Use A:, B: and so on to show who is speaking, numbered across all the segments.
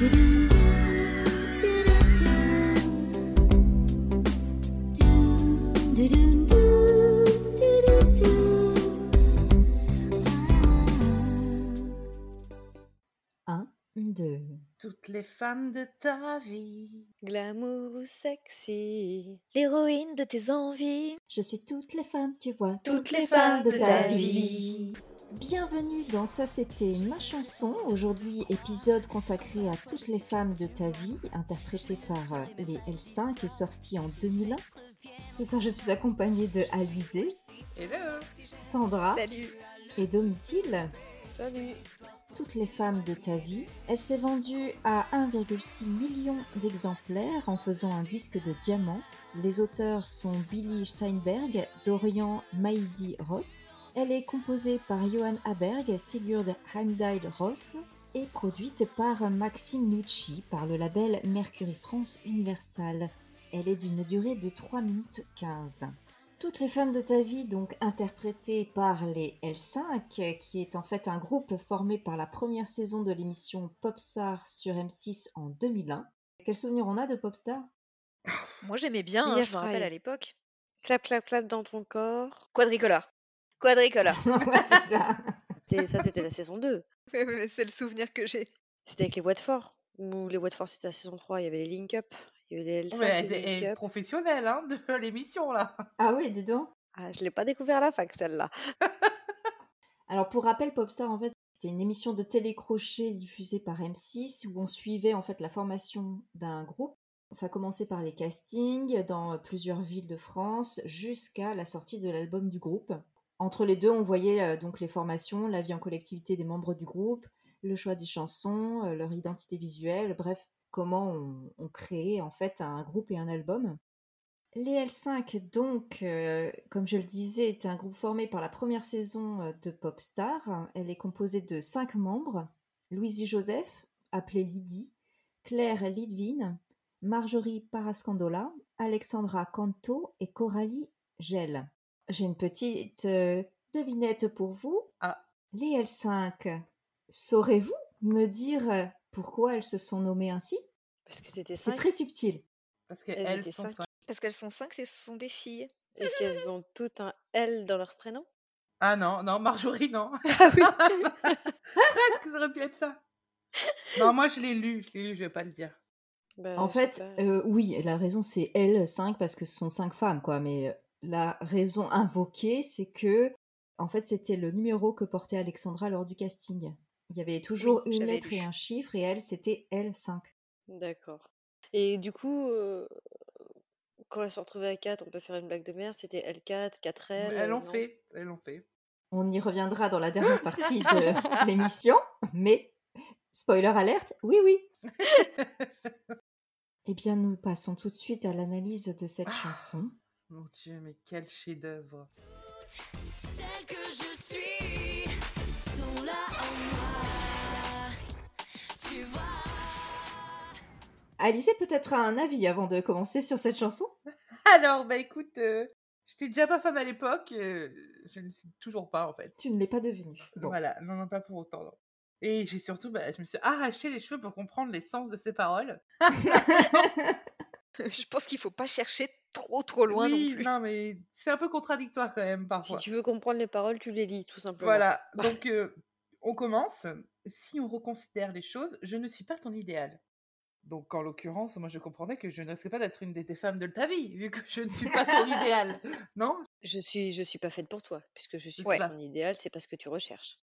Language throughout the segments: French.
A: Un, deux.
B: Toutes les femmes de ta vie.
C: Glamour ou sexy.
D: L'héroïne de tes envies.
A: Je suis toutes les femmes, tu vois,
C: Toutes les femmes de ta vie.
A: Bienvenue dans Ça c'était ma chanson. Aujourd'hui, épisode consacré à toutes les femmes de ta vie, interprété par euh, les L5 et sorti en 2001. Ce soir, je suis accompagnée de Alizé,
B: Hello.
A: Sandra
C: Salut.
A: et Domitil.
C: Salut.
A: Toutes les femmes de ta vie. Elle s'est vendue à 1,6 million d'exemplaires en faisant un disque de diamant. Les auteurs sont Billy Steinberg, Dorian Maidi Roth. Elle est composée par Johan Haberg, Sigurd Heimdall Rosn et produite par Maxime Nucci par le label Mercury France Universal. Elle est d'une durée de 3 minutes 15. Toutes les femmes de ta vie, donc interprétées par les L5, qui est en fait un groupe formé par la première saison de l'émission Popstar sur M6 en 2001. Quel souvenir on a de Popstar?
D: Moi j'aimais bien, hein, je me rappelle à l'époque.
C: Clap, clap, clap dans ton corps.
D: Quadricolore. Quadricolore.
A: Ouais, c'est ça.
C: C'était- Ça, c'était la saison 2.
D: c'est le souvenir que j'ai.
C: C'était avec les Watford. Ou les Watford, c'était la saison 3. Il y avait les Link Up. Il y avait les L5
B: Ouais,
C: et
B: elle
C: les Link
B: est
C: Up.
B: professionnelle hein, de l'émission là.
A: Ah oui, dis donc.
C: Ah, je l'ai pas découvert à la fac, celle-là.
A: Alors pour rappel, Popstar en fait c'était une émission de télécrochet diffusée par M6 où on suivait en fait la formation d'un groupe. Ça commençait par les castings dans plusieurs villes de France jusqu'à la sortie de l'album du groupe. Entre les deux, on voyait euh, donc les formations, la vie en collectivité des membres du groupe, le choix des chansons, euh, leur identité visuelle, bref, comment on, on créait en fait un groupe et un album. Les L5, donc, euh, comme je le disais, est un groupe formé par la première saison de Popstar. Elle est composée de cinq membres Louisie Joseph, appelée Lydie, Claire Lidvin, Marjorie Parascandola, Alexandra Canto et Coralie Gel. J'ai une petite euh, devinette pour vous.
B: Ah.
A: Les L5, saurez-vous me dire euh, pourquoi elles se sont nommées ainsi?
C: Parce que c'était
A: C'est
C: 5
A: très subtil.
B: Parce
C: Elles
B: qu'elles
C: étaient
B: sont
C: cinq.
B: cinq.
D: Parce qu'elles sont cinq, ce sont des filles.
C: et qu'elles ont toutes un L dans leur prénom?
B: Ah non, non, Marjorie, non.
C: Ah oui.
B: Presque, ça aurait pu être ça. Non, moi je l'ai lu, je l'ai lu, je vais pas le dire.
C: Bah,
A: En fait, euh, oui, la raison c'est L5 parce que ce sont cinq femmes, quoi. Mais euh, la raison invoquée, c'est que, en fait, c'était le numéro que portait Alexandra lors du casting. Il y avait toujours
D: Oui,
A: une lettre
D: lu.
A: et un chiffre, et elle, c'était L5.
C: D'accord. Et du coup, euh, quand elles se retrouvaient à 4, on peut faire une blague de merde. C'était L4, 4L.
B: elles l'ont fait, elles l'ont fait.
A: On y reviendra dans la dernière partie de l'émission, mais spoiler alerte, oui, oui. Eh bien, nous passons tout de suite à l'analyse de cette chanson.
B: Mon Dieu, mais quel chef-d'œuvre.
E: Celles que je suis sont là en moi. Tu vois.
A: Alice, peut-être un avis avant de commencer sur cette chanson?
B: Alors, bah écoute, euh, j'étais déjà pas fan à l'époque, euh, je ne le suis toujours pas en fait.
A: Tu ne l'es pas devenue. Bon.
B: Voilà, non, non, pas pour autant. non. Et j'ai surtout, bah, je me suis arraché les cheveux pour comprendre les sens de ces paroles.
D: je pense qu'il faut pas chercher trop trop loin
B: oui,
D: non plus.
B: non, mais c'est un peu contradictoire quand même
C: Si
B: parfois.
C: tu veux comprendre les paroles, tu les lis, tout simplement.
B: Voilà, donc euh, on commence. Si on reconsidère les choses, je ne suis pas ton idéal. Donc en l'occurrence, moi je comprenais que je ne risquais pas d'être une de tes femmes de ta vie, vu que je ne suis pas ton idéal. Non?
C: Je suis, je suis pas faite pour toi, puisque je suis
B: Ouais.
C: pas ton idéal, c'est pas ce que tu recherches.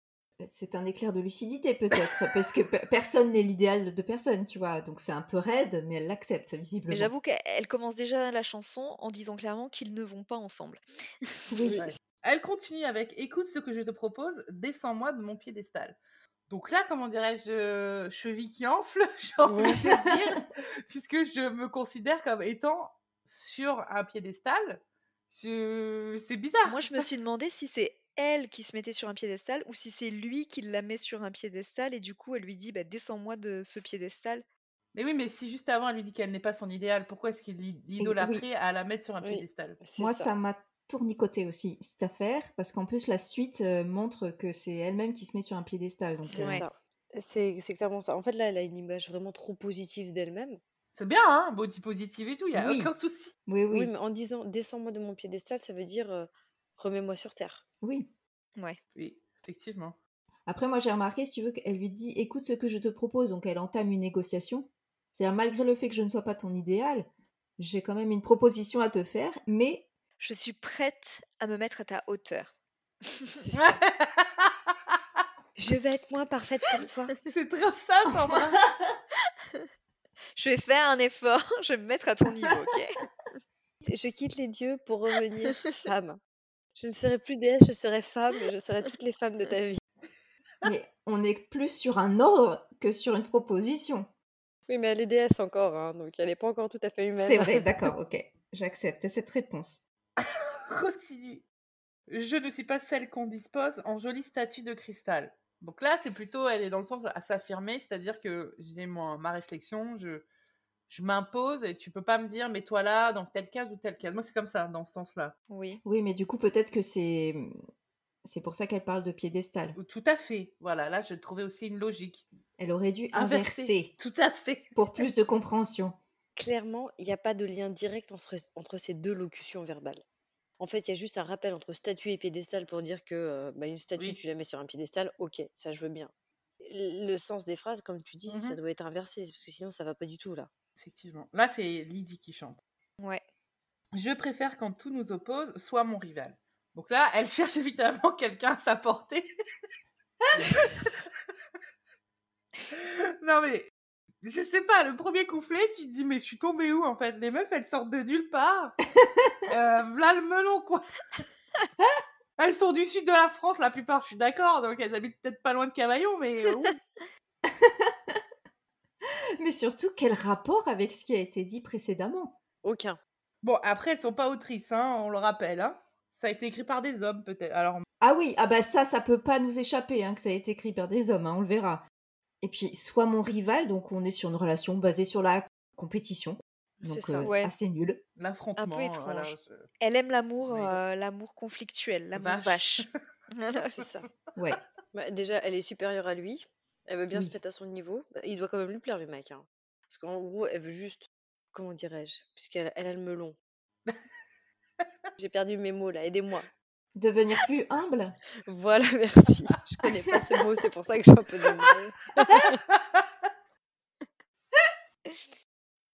A: C'est un éclair de lucidité peut-être, parce que pe- personne n'est l'idéal de personne, tu vois. Donc c'est un peu raide, mais elle l'accepte visiblement.
D: Mais j'avoue qu'elle commence déjà la chanson en disant clairement qu'ils ne vont pas ensemble.
A: Oui.
B: Ouais. Elle continue avec Écoute ce que je te propose, descends-moi de mon piédestal. Donc là, comment dirais-je, euh, cheville qui enfle, j'ai envie de dire, puisque je me considère comme étant sur un piédestal. Je... C'est bizarre.
D: Moi, je me suis demandé si c'est elle qui se mettait sur un piédestal ou si c'est lui qui la met sur un piédestal et du coup elle lui dit bah, descends-moi de ce piédestal.
B: Mais oui, mais si juste avant elle lui dit qu'elle n'est pas son idéal, pourquoi est-ce qu'il l'i- l'idolâtrait à la mettre sur un
C: Oui.
B: piédestal?
A: Moi, ça m'a tournicoté aussi, cette affaire, parce qu'en plus, la suite euh, montre que c'est elle-même qui se met sur un piédestal. Donc,
C: C'est
A: euh,
C: ça. C'est clairement ça. En fait, là, elle a une image vraiment trop positive d'elle-même.
B: C'est bien, hein, body positive et tout, il y a
A: Oui.
B: aucun souci.
A: Oui,
C: Oui,
A: oui,
C: mais en disant descends-moi de mon piédestal, ça veut dire euh, remets-moi sur terre.
A: oui.
D: Ouais.
B: Oui, effectivement.
A: Après, moi, j'ai remarqué, si tu veux, qu'elle lui dit écoute ce que je te propose. Donc, elle entame une négociation. C'est-à-dire, malgré le fait que je ne sois pas ton idéal, j'ai quand même une proposition à te faire, mais
D: Je suis prête à me mettre à ta hauteur.
C: C'est ça. Je vais être moins parfaite pour toi.
B: C'est trop ça, Sandra.
D: Je vais faire un effort, je vais me mettre à ton niveau, ok?
C: Je quitte les dieux pour revenir femme. Je ne serai plus déesse, je serai femme je serai toutes les femmes de ta vie.
A: mais on est plus sur un ordre que sur une proposition.
C: Oui, mais elle est déesse encore, hein, donc elle n'est pas encore tout à fait humaine.
A: C'est vrai, d'accord, ok. J'accepte cette réponse.
B: Continue. Je ne suis pas celle qu'on dispose en jolie statue de cristal. Donc là, c'est plutôt, elle est dans le sens à s'affirmer, c'est-à-dire que j'ai ma réflexion, je, je m'impose et tu peux pas me dire, mets-toi là, dans telle case ou telle case. Moi, c'est comme ça, dans ce sens-là.
D: Oui.
A: Oui, mais du coup, peut-être que c'est. C'est pour ça qu'elle parle de piédestal.
B: Tout à fait. Voilà, là, je trouvais aussi une logique.
A: Elle aurait dû inverser
B: Tout à fait.
A: pour plus de compréhension.
C: Clairement, il n'y a pas de lien direct entre, entre ces deux locutions verbales. En fait, il y a juste un rappel entre statue et piédestal pour dire que euh, bah, une statue,
B: Oui.
C: tu la mets sur un piédestal, ok, ça je veux bien. L- Le sens des phrases, comme tu dis, ça
B: Mhm.
C: doit être inversé, parce que sinon ça va pas du tout là.
B: Effectivement. Là, c'est Lydie qui chante.
D: Ouais.
B: Je préfère quand tout nous oppose, soit mon rival. Donc là, elle cherche évidemment quelqu'un à sa portée. non mais, je sais pas, le premier couplet, tu te dis, mais je suis tombée où en fait? Les meufs, elles sortent de nulle part. euh, v'là le melon, quoi. elles sont du sud de la France, la plupart, je suis d'accord, donc elles habitent peut-être pas loin de Cavaillon, mais.
A: Mais surtout, quel rapport avec ce qui a été dit précédemment?
C: Aucun.
B: Bon, après, elles sont pas autrices, hein, on le rappelle. Hein. Ça a été écrit par des hommes, peut-être. Alors,
A: Ah oui, ah bah ça, ça peut pas nous échapper, hein, que ça a été écrit par des hommes, hein, on le verra. Et puis, soit mon rival, donc on est sur une relation basée sur la compétition. Donc,
C: C'est ça.
A: euh,
D: Ouais.
A: assez nul.
B: l'affrontement.
D: Un peu
B: euh, voilà,
D: étrange. Elle aime l'amour, euh, l'amour conflictuel, l'amour
B: Vache.
D: vache.
C: C'est ça.
A: Ouais.
C: Bah, déjà, elle est supérieure à lui. Elle veut bien se mettre à son niveau. Bah, il doit quand même lui plaire, le mec. hein. Parce qu'en gros, elle veut juste. Comment dirais-je Puisqu'elle elle a le melon. J'ai perdu mes mots là, aidez-moi.
A: Devenir plus humble?
C: Voilà, merci. Je connais pas ce mot, c'est pour ça que j'ai un peu de mal.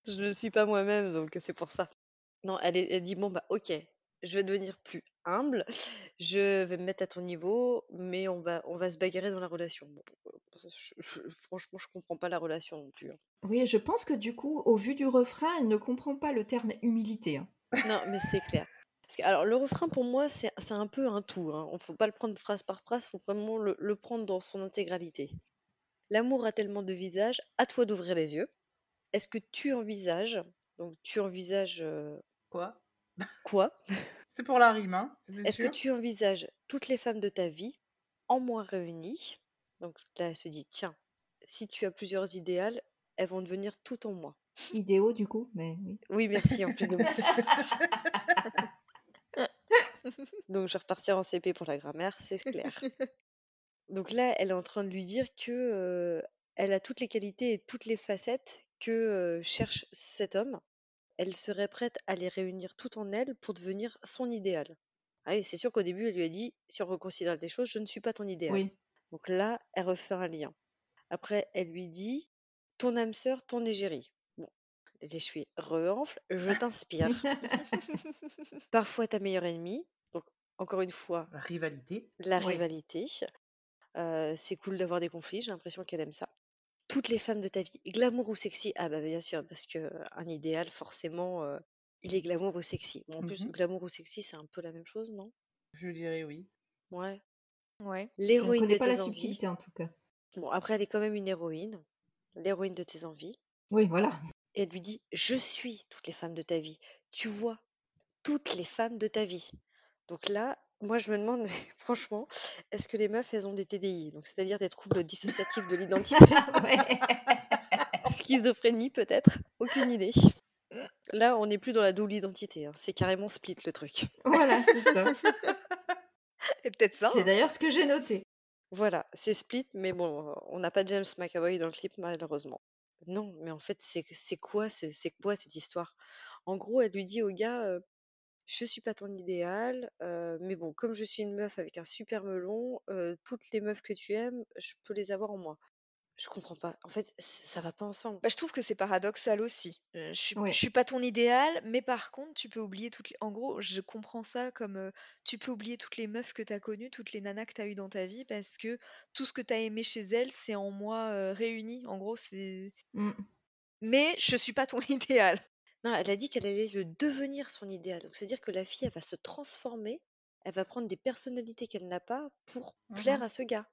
C: Je ne suis pas moi-même, donc c'est pour ça. Non, elle, est- elle dit bon bah ok, je vais devenir plus humble, je vais me mettre à ton niveau, mais on va on va se bagarrer dans la relation. Bon, euh, je- je- franchement, je comprends pas la relation non plus. hein.
A: Oui, je pense que du coup, au vu du refrain, elle ne comprend pas le terme humilité. hein.
C: Non, mais c'est clair. Parce que, alors, le refrain, pour moi, c'est c'est un peu un tout. Hein. On faut pas le prendre phrase par phrase, faut vraiment le, le prendre dans son intégralité. L'amour a tellement de visages, à toi d'ouvrir les yeux. Est-ce que tu envisages, donc tu envisages euh,
B: Quoi?
C: quoi?
B: C'est pour la rime, hein
C: Est-ce que tu envisages toutes les femmes de ta vie en moi réunies? Donc là, elle se dit, tiens, si tu as plusieurs idéales, elles vont devenir toutes en moi.
A: Idéaux, du coup, mais oui.
C: Oui, merci, en plus de moi. Donc, je vais repartir en CP pour la grammaire, c'est clair. Donc là, elle est en train de lui dire que euh, elle a toutes les qualités et toutes les facettes que euh, cherche cet homme. Elle serait prête à les réunir toutes en elle pour devenir son idéal. Ah oui, c'est sûr qu'au début, elle lui a dit, si on reconsidère des choses, je ne suis pas ton idéal.
A: Oui.
C: Donc là, elle refait un lien. Après, elle lui dit, ton âme sœur, ton égérie. Bon, les chevilles re-enflent, je t'inspire. Parfois ta meilleure ennemie. Donc, encore une fois,
B: La rivalité.
C: la
A: Oui.
C: rivalité. Euh, c'est cool d'avoir des conflits, j'ai l'impression qu'elle aime ça. Toutes les femmes de ta vie, glamour ou sexy? Ah bah bien sûr, parce que euh, un idéal, forcément, euh, il est glamour ou sexy. Bon, en plus,
B: Mhm.
C: glamour ou sexy, c'est un peu la même chose, non?
B: Je dirais oui.
C: Ouais.
D: Ouais.
A: Je ne
C: L'héroïne de
A: connais pas la
C: tes envies.
A: subtilité, en tout cas.
C: Bon, après, elle est quand même une héroïne. L'héroïne de tes envies.
A: Oui, voilà.
C: Et elle lui dit, je suis toutes les femmes de ta vie. Tu vois, toutes les femmes de ta vie. Donc là, moi, je me demande, franchement, est-ce que les meufs, elles ont des TDI Donc, c'est-à-dire des troubles dissociatifs de l'identité?
A: Ouais.
C: Schizophrénie, peut-être? Aucune idée. Là, on n'est plus dans la double identité. hein. C'est carrément split, le truc.
A: Voilà, c'est ça.
D: Et peut-être ça.
A: C'est
D: hein.
A: d'ailleurs ce que j'ai noté.
C: Voilà, c'est Split, mais bon, on n'a pas James McAvoy dans le clip malheureusement. Non, mais en fait, c'est c'est quoi, c'est c'est quoi cette histoire? En gros, elle lui dit au gars, euh, je suis pas ton idéal, mais bon, comme je suis une meuf avec un super melon, toutes les meufs que tu aimes, je peux les avoir en moi. Je comprends pas. En fait, ça va pas ensemble.
D: Bah, je trouve que c'est paradoxal aussi. Je suis,
A: Ouais.
D: suis pas ton idéal, mais par contre, tu peux oublier toutes les... En gros, je comprends ça comme tu peux oublier toutes les meufs que t'as connues, toutes les nanas que t'as eues dans ta vie, parce que tout ce que t'as aimé chez elles, c'est en moi réuni. En gros, c'est...
A: Mm.
D: Mais je suis pas ton idéal.
C: Non, elle a dit qu'elle allait le devenir son idéal. Donc, c'est-à-dire que la fille, elle va se transformer, elle va prendre des personnalités qu'elle n'a pas pour plaire à ce gars.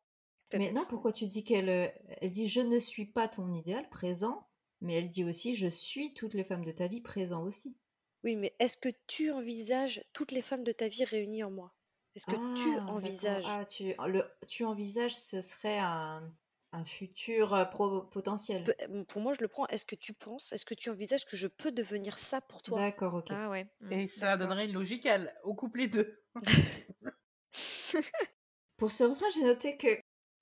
A: Mais non,
D: Peut-être.
A: pourquoi tu dis qu'elle euh, elle dit je ne suis pas ton idéal présent, mais elle dit aussi je suis toutes les femmes de ta vie présent aussi.
C: Oui, mais est-ce que tu envisages toutes les femmes de ta vie réunies en moi? Est-ce que tu
A: Ah, d'accord.
C: envisages?
A: Ah, tu, le, tu envisages ce serait un, un futur pro- potentiel?
C: Euh, Pour moi, je le prends. Est-ce que tu penses, est-ce que tu envisages que je peux devenir ça pour toi?
A: D'accord, ok.
D: Ah ouais. mm,
B: Et ça donnerait une logique à au couple les deux.
A: Pour ce refrain, j'ai noté que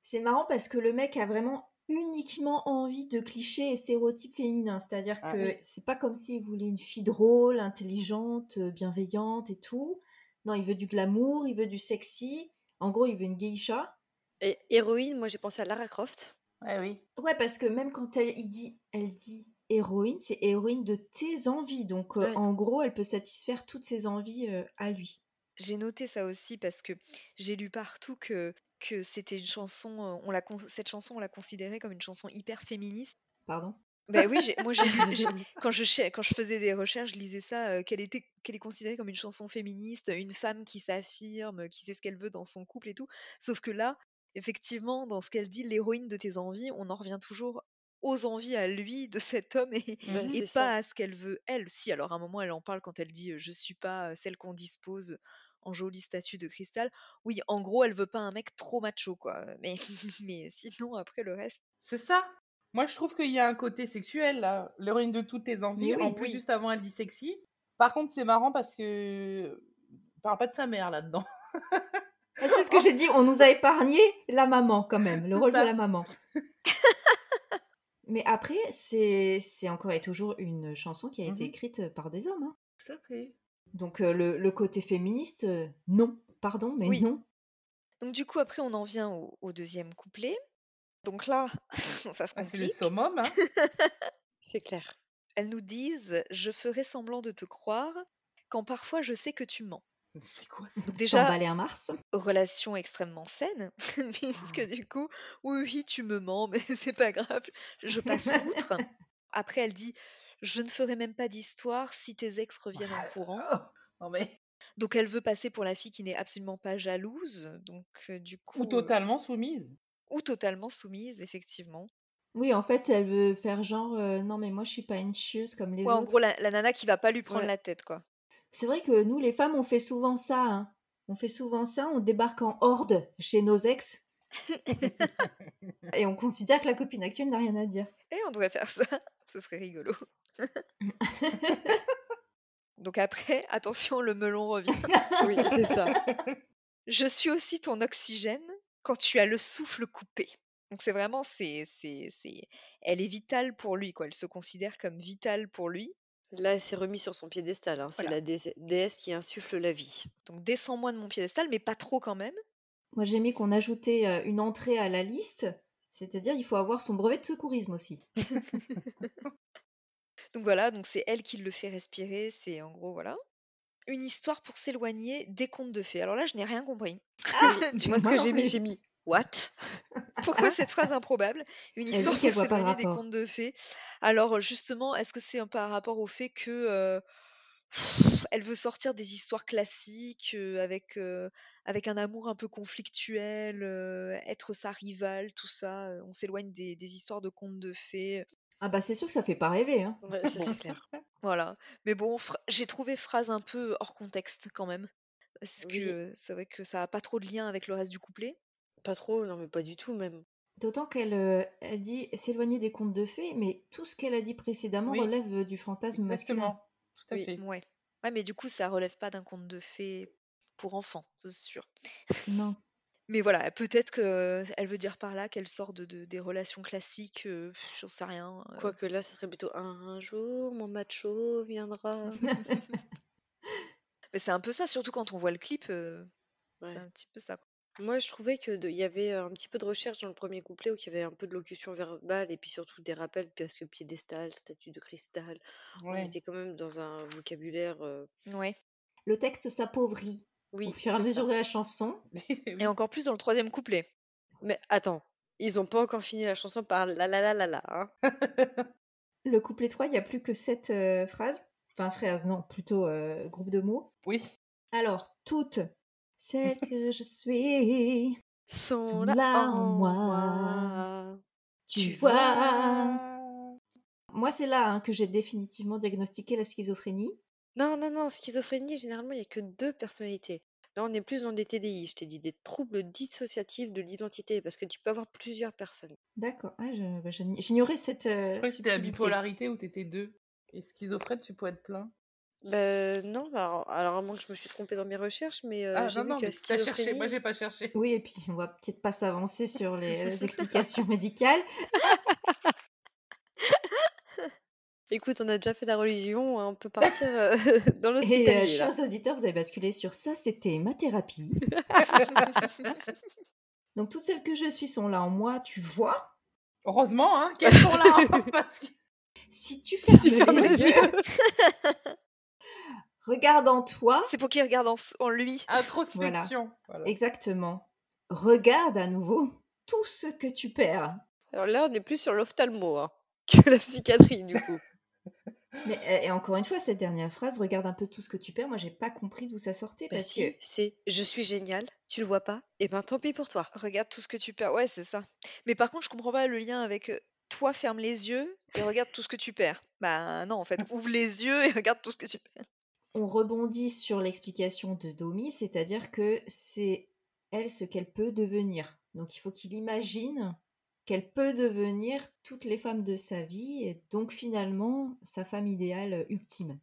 A: c'est marrant parce que le mec a vraiment uniquement envie de clichés et stéréotypes féminins. C'est-à-dire
B: Ah
A: que
B: oui.
A: c'est pas comme s'il voulait une fille drôle, intelligente, bienveillante et tout. Non, il veut du glamour, il veut du sexy. En gros, il veut une geisha.
C: Et héroïne, moi j'ai pensé à Lara Croft.
B: Ouais, oui.
A: Ouais, parce que même quand elle, il dit, elle dit héroïne, c'est héroïne de tes envies. Donc, euh,
C: Ouais.
A: en gros, elle peut satisfaire toutes ses envies euh, à lui.
D: J'ai noté ça aussi parce que j'ai lu partout que, que c'était une chanson, euh, on la, cette chanson, on la considérait comme une chanson hyper féministe.
A: Pardon?
D: Ben oui, moi j'ai quand je, quand je faisais des recherches, je lisais ça, euh, qu'elle était, qu'elle est considérée comme une chanson féministe, une femme qui s'affirme, qui sait ce qu'elle veut dans son couple et tout. Sauf que là, effectivement, dans ce qu'elle dit, l'héroïne de tes envies, on en revient toujours aux envies à lui de cet homme et, et
C: c'est ça.
D: pas à ce qu'elle veut elle. Si, alors à un moment, elle en parle quand elle dit je suis pas celle qu'on dispose en jolie statue de cristal. Oui, en gros, elle veut pas un mec trop macho, quoi. Mais, mais sinon, après le reste.
B: C'est ça. Moi, je trouve qu'il y a un côté sexuel, là. L'héroïne de toutes tes envies.
A: Oui,
B: en plus,
D: oui.
B: juste avant, elle dit sexy. Par contre, c'est marrant parce que. On parle pas de sa mère là-dedans.
A: Ah, C'est ce que j'ai dit, on nous a épargné la maman quand même, le rôle de la maman. Mais après, c'est encore et toujours une chanson qui a été
B: Mhm.
A: écrite par des hommes. hein.
B: Tout à fait.
A: Donc euh, le, le côté féministe, euh, non, pardon, mais
D: Oui.
A: non.
D: Donc du coup, après, on en vient au, au deuxième couplet. Donc là, ça se
B: Ah, c'est le
D: complique.
B: summum, hein.
C: C'est clair.
D: Elles nous disent Je ferai semblant de te croire quand parfois je sais que tu mens.
B: C'est quoi ça?
D: Donc déjà,
A: un Mars.
D: relation extrêmement saine, puisque du coup, oui, oui, tu me mens, mais c'est pas grave, je passe outre. Après, elle dit Je ne ferai même pas d'histoire si tes ex reviennent en courant.
B: Oh, non, mais.
D: Donc elle veut passer pour la fille qui n'est absolument pas jalouse, donc euh, du coup.
B: Ou
D: euh,
B: totalement soumise.
D: ou totalement soumise, effectivement.
A: Oui, en fait, elle veut faire genre, euh, non mais moi je suis pas une chieuse comme les
D: Ouais, en
A: autres.
D: gros, la, la nana qui va pas lui prendre
C: Ouais.
D: la tête, quoi.
A: C'est vrai que nous, les femmes, on fait souvent ça. hein. On fait souvent ça, on débarque en horde chez nos ex. et on considère que la copine actuelle n'a rien à dire.
D: Et on devrait faire ça, ce serait rigolo. Donc après, attention, le melon revient.
C: Oui, c'est ça.
D: Je suis aussi ton oxygène quand tu as le souffle coupé. Donc c'est vraiment, c'est, c'est, c'est, elle est vitale pour lui, quoi. Elle se considère comme vitale pour lui.
C: Là, elle s'est remis sur son piédestal. hein. C'est
D: Voilà.
C: la dé- déesse qui insuffle la vie.
D: Donc descends-moi de mon piédestal, mais pas trop quand même.
A: Moi, j'ai mis qu'on ajoutait euh, une entrée à la liste. C'est-à-dire, il faut avoir son brevet de secourisme aussi.
D: Donc voilà, donc c'est elle qui le fait respirer. C'est en gros voilà. Une histoire pour s'éloigner des contes de fées. Alors là, je n'ai rien compris.
C: Tu vois ce
A: Moi
C: que
A: non
C: j'ai mis?
A: plus.
C: J'ai mis What?
D: Pourquoi cette phrase improbable? Une histoire
A: le
D: s'éloigner des contes de fées. Alors justement, est-ce que c'est un par rapport au fait que euh, elle veut sortir des histoires classiques euh, avec euh, avec un amour un peu conflictuel, être sa rivale, tout ça. On s'éloigne des, des histoires de contes de fées?
A: Ah bah c'est sûr que ça fait pas rêver. Hein.
C: Ouais, c'est clair.
D: Voilà. Mais bon, j'ai trouvé phrase un peu hors contexte quand même. Parce
C: Oui.
D: que c'est vrai que ça a pas trop de lien avec le reste du couplet.
C: Pas trop, non, mais pas du tout même.
A: D'autant qu'elle euh, elle dit s'éloigner des contes de fées, mais tout ce qu'elle a dit précédemment
B: Oui.
A: relève euh, du fantasme masculin.
B: Exactement. Tout à
C: Oui.
B: fait.
D: Ouais. Ouais, mais du coup, ça relève pas d'un conte de fées pour enfants, c'est sûr.
A: Non.
D: Mais voilà, peut-être qu'elle veut dire par là qu'elle sort de, de- des relations classiques, euh, j'en sais rien. euh.
C: Quoique là, ça serait plutôt un jour, mon macho viendra.
D: Mais c'est un peu ça, surtout quand on voit le clip, euh, c'est un petit peu ça.
C: Moi, je trouvais que de- il y avait un petit peu de recherche dans le premier couplet où il y avait un peu de locution verbale et puis surtout des rappels parce que piédestal, statue de cristal, on
B: Ouais.
C: était quand même dans un vocabulaire. euh,
D: Ouais.
A: Le texte s'appauvrit
C: Oui,
A: au fur et à
C: c'est
A: mesure
C: ça.
A: de la chanson.
D: Et encore plus dans le troisième couplet.
C: Mais attends, ils ont pas encore fini la chanson par la la la la la. Hein.
A: Le couplet 3, il n'y a plus que sept euh, phrases? Enfin, phrases, non, plutôt euh, groupe de mots.
B: Oui.
A: Alors, toutes celles que je suis,
C: Sont
A: Sont
C: là,
A: là
C: en moi.
A: moi. tu
C: Tu
A: vois? Moi, c'est là hein, que j'ai définitivement diagnostiqué la schizophrénie.
C: Non, non, non, schizophrénie, généralement, il n'y a que deux personnalités. Là, on est plus dans des TDI, je t'ai dit, des troubles dissociatifs de l'identité, parce que tu peux avoir plusieurs personnes.
A: D'accord. Ah, je- bah, j'ignorais cette. euh,
B: Je crois que c'était la bipolarité où t'étais deux. Et schizophrène, tu peux être plein.
C: Ben non, bah, alors, alors à moins que je me suis trompée dans mes recherches, mais euh,
B: ah
C: j'ai
B: non,
C: vu
B: non,
C: que
B: mais t'as cherché. Moi,
C: schizophrénie,
B: j'ai pas cherché.
A: Oui, et puis on va peut-être pas s'avancer sur les explications médicales.
C: écoute, on a déjà fait la religion, hein, on peut partir euh, dans
A: Et euh,
C: l'hospitalier là.
A: chers auditeurs, vous avez basculé sur ça, c'était ma thérapie. Donc toutes celles que je suis sont là en moi, tu vois.
B: Heureusement, hein, qu'elles sont là. hein, parce que...
A: Si tu fermes,
C: Si tu fermes
A: les
C: les
A: yeux, regarde en toi.
D: C'est pour qu'il regarde en, lui.
B: Introspection. Voilà.
A: Exactement. Regarde à nouveau tout ce que tu perds.
C: Alors là, on est plus sur l'ophtalmo hein, que la psychiatrie du coup.
A: Mais, euh, et encore une fois, cette dernière phrase, regarde un peu tout ce que tu perds. Moi, j'ai pas compris d'où ça sortait
C: Bah
A: parce
C: si,
A: que
C: c'est je suis génial, tu le vois pas, et ben tant pis pour toi.
D: Regarde tout ce que tu perds. Ouais, c'est ça. Mais par contre, je comprends pas le lien avec euh, toi, ferme les yeux et regarde tout ce que tu perds. Bah non, en fait, ouvre les yeux et regarde tout ce que tu perds.
A: On rebondit sur l'explication de Domi, c'est-à-dire que c'est elle ce qu'elle peut devenir. Donc il faut qu'il imagine qu'elle peut devenir toutes les femmes de sa vie et donc finalement sa femme idéale ultime.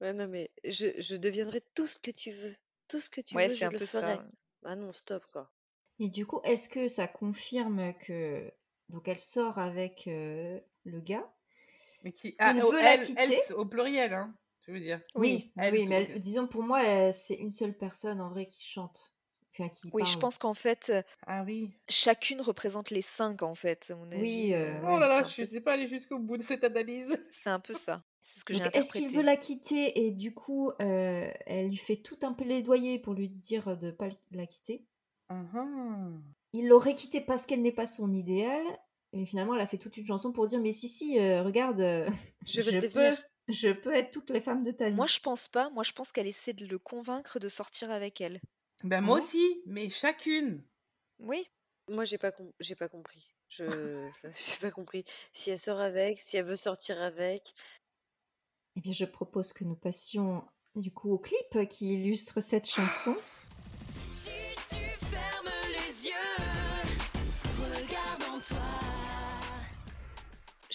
C: Ouais, non mais je, je deviendrai tout ce que tu veux. Tout ce que tu
D: Ouais,
C: veux,
D: c'est
C: je
D: un
C: le
D: peu
C: ferai.
D: ça.
C: Bah non, stop quoi.
A: Et du coup, est-ce que ça confirme que donc elle sort avec euh, le gars?
B: Mais qui... Ah,
A: Il
B: oh,
A: veut la
B: elle, elle,
A: quitter.
B: au pluriel, hein, je veux dire.
A: Oui,
B: elle,
A: oui,
B: tout-
A: mais elle- disons pour moi, c'est une seule personne en vrai qui chante, enfin qui
D: Oui, je pense qu'en fait, euh,
B: Ah oui.
D: chacune représente les cinq, en fait,
A: Oui,
D: avis.
A: euh,
D: euh,
B: Oh
A: Ouais,
B: là là, je
D: peu-
B: sais pas aller jusqu'au bout de cette analyse.
D: C'est un peu ça. C'est ce que j'ai
A: Donc, est-ce qu'il veut la quitter et du coup, euh, elle lui fait tout un plaidoyer pour lui dire de pas la quitter?
B: Ah ah.
A: Il l'aurait quittée parce qu'elle n'est pas son idéal. Et finalement, elle a fait toute une chanson pour dire Mais si, si, euh, regarde, euh,
C: Je veux
A: je,
C: te
A: peux,
C: devenir.
A: Je peux être toutes les femmes de ta vie.
D: Moi, je pense pas. Moi, je pense qu'elle essaie de le convaincre de sortir avec elle.
B: Ben moi aussi, mais chacune.
D: Oui.
C: Moi j'ai pas com- j'ai pas compris. Je j'ai pas compris si elle sort avec, si elle veut sortir avec.
A: Eh bien, je propose que nous passions du coup au clip qui illustre cette chanson.